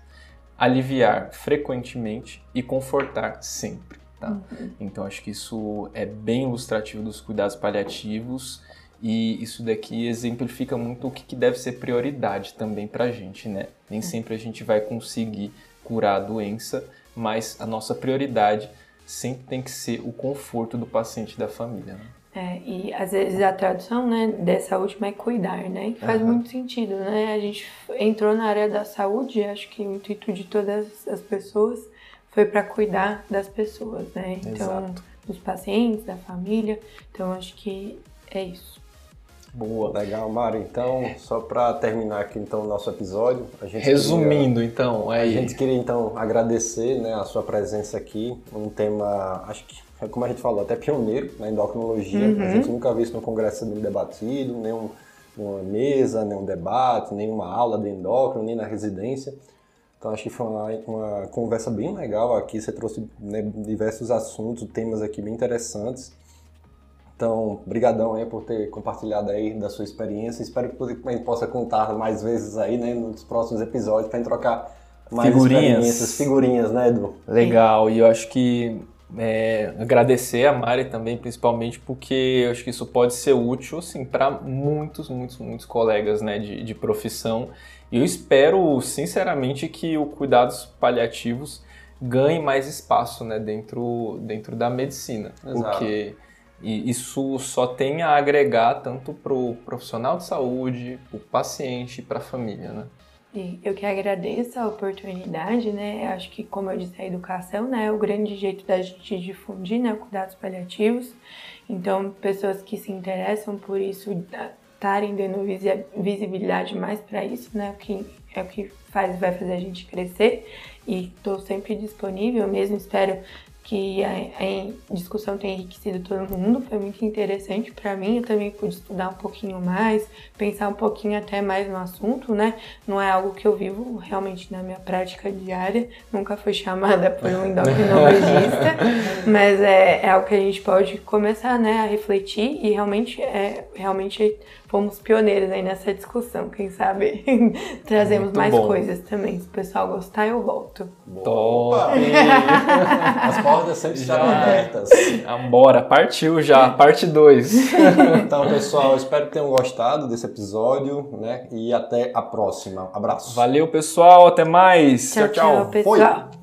Speaker 3: aliviar frequentemente e confortar sempre, tá? Uhum. Então acho que isso é bem ilustrativo dos cuidados paliativos e isso daqui exemplifica muito o que, que deve ser prioridade também para a gente, né? Nem uhum. sempre a gente vai conseguir curar a doença, mas a nossa prioridade sempre tem que ser o conforto do paciente e da família. Né?
Speaker 2: É, e às vezes a tradução né, dessa última é cuidar, né? faz uhum. muito sentido, né? A gente entrou na área da saúde, acho que o intuito de todas as pessoas foi para cuidar das pessoas, né? Então,
Speaker 3: Exato.
Speaker 2: dos pacientes, da família. Então, acho que é isso.
Speaker 3: Boa.
Speaker 1: Legal, Mari. Então, só para terminar aqui então o nosso episódio,
Speaker 3: Resumindo, então,
Speaker 1: queria,
Speaker 3: é
Speaker 1: a gente queria então agradecer, né, a sua presença aqui, um tema, acho que como a gente falou, até pioneiro na endocrinologia.
Speaker 2: Uhum.
Speaker 1: A gente nunca viu isso no congresso sendo debatido, nenhum uma mesa, nenhum debate, nenhuma aula de endócrino, nem na residência. Então acho que foi uma, uma conversa bem legal aqui. Você trouxe né, diversos assuntos, temas aqui bem interessantes. Então, brigadão aí por ter compartilhado aí da sua experiência. Espero que a gente possa contar mais vezes aí, né, nos próximos episódios para trocar mais
Speaker 3: Figurinhas.
Speaker 1: experiências, figurinhas, né, Edu?
Speaker 3: Legal, e eu acho que é, agradecer a Mari também, principalmente porque eu acho que isso pode ser útil assim, para muitos, muitos, muitos colegas né, de, de profissão. E eu espero, sinceramente, que o cuidados paliativos ganhe mais espaço né, dentro, dentro da medicina.
Speaker 1: Exato.
Speaker 3: Porque e isso só tem a agregar tanto para o profissional de saúde, o paciente e para a família. Né?
Speaker 2: E eu que agradeço a oportunidade, né? Acho que, como eu disse, a educação né, é o grande jeito da gente difundir né, cuidados paliativos. Então, pessoas que se interessam por isso estarem dando visi- visibilidade mais para isso, né? O que é o que faz, vai fazer a gente crescer. E estou sempre disponível mesmo, espero que a, discussão tenha enriquecido todo mundo, foi muito interessante para mim, eu também pude estudar um pouquinho mais, pensar um pouquinho até mais no assunto, né? Não é algo que eu vivo realmente na minha prática diária, nunca fui chamada por um endocrinologista, mas é, é algo que a gente pode começar, né, a refletir e realmente é realmente fomos pioneiros aí nessa discussão, quem sabe trazemos
Speaker 3: Muito
Speaker 2: mais
Speaker 3: bom.
Speaker 2: coisas também. Se o pessoal gostar, eu volto.
Speaker 3: Top!
Speaker 1: As portas sempre estarão
Speaker 3: Já.
Speaker 1: abertas.
Speaker 3: Bora, partiu já, parte 2.
Speaker 1: Então, pessoal, espero que tenham gostado desse episódio, né? E até a próxima. Abraço.
Speaker 3: Valeu, pessoal, até mais.
Speaker 2: Tchau, tchau,
Speaker 1: Foi.
Speaker 2: pessoal.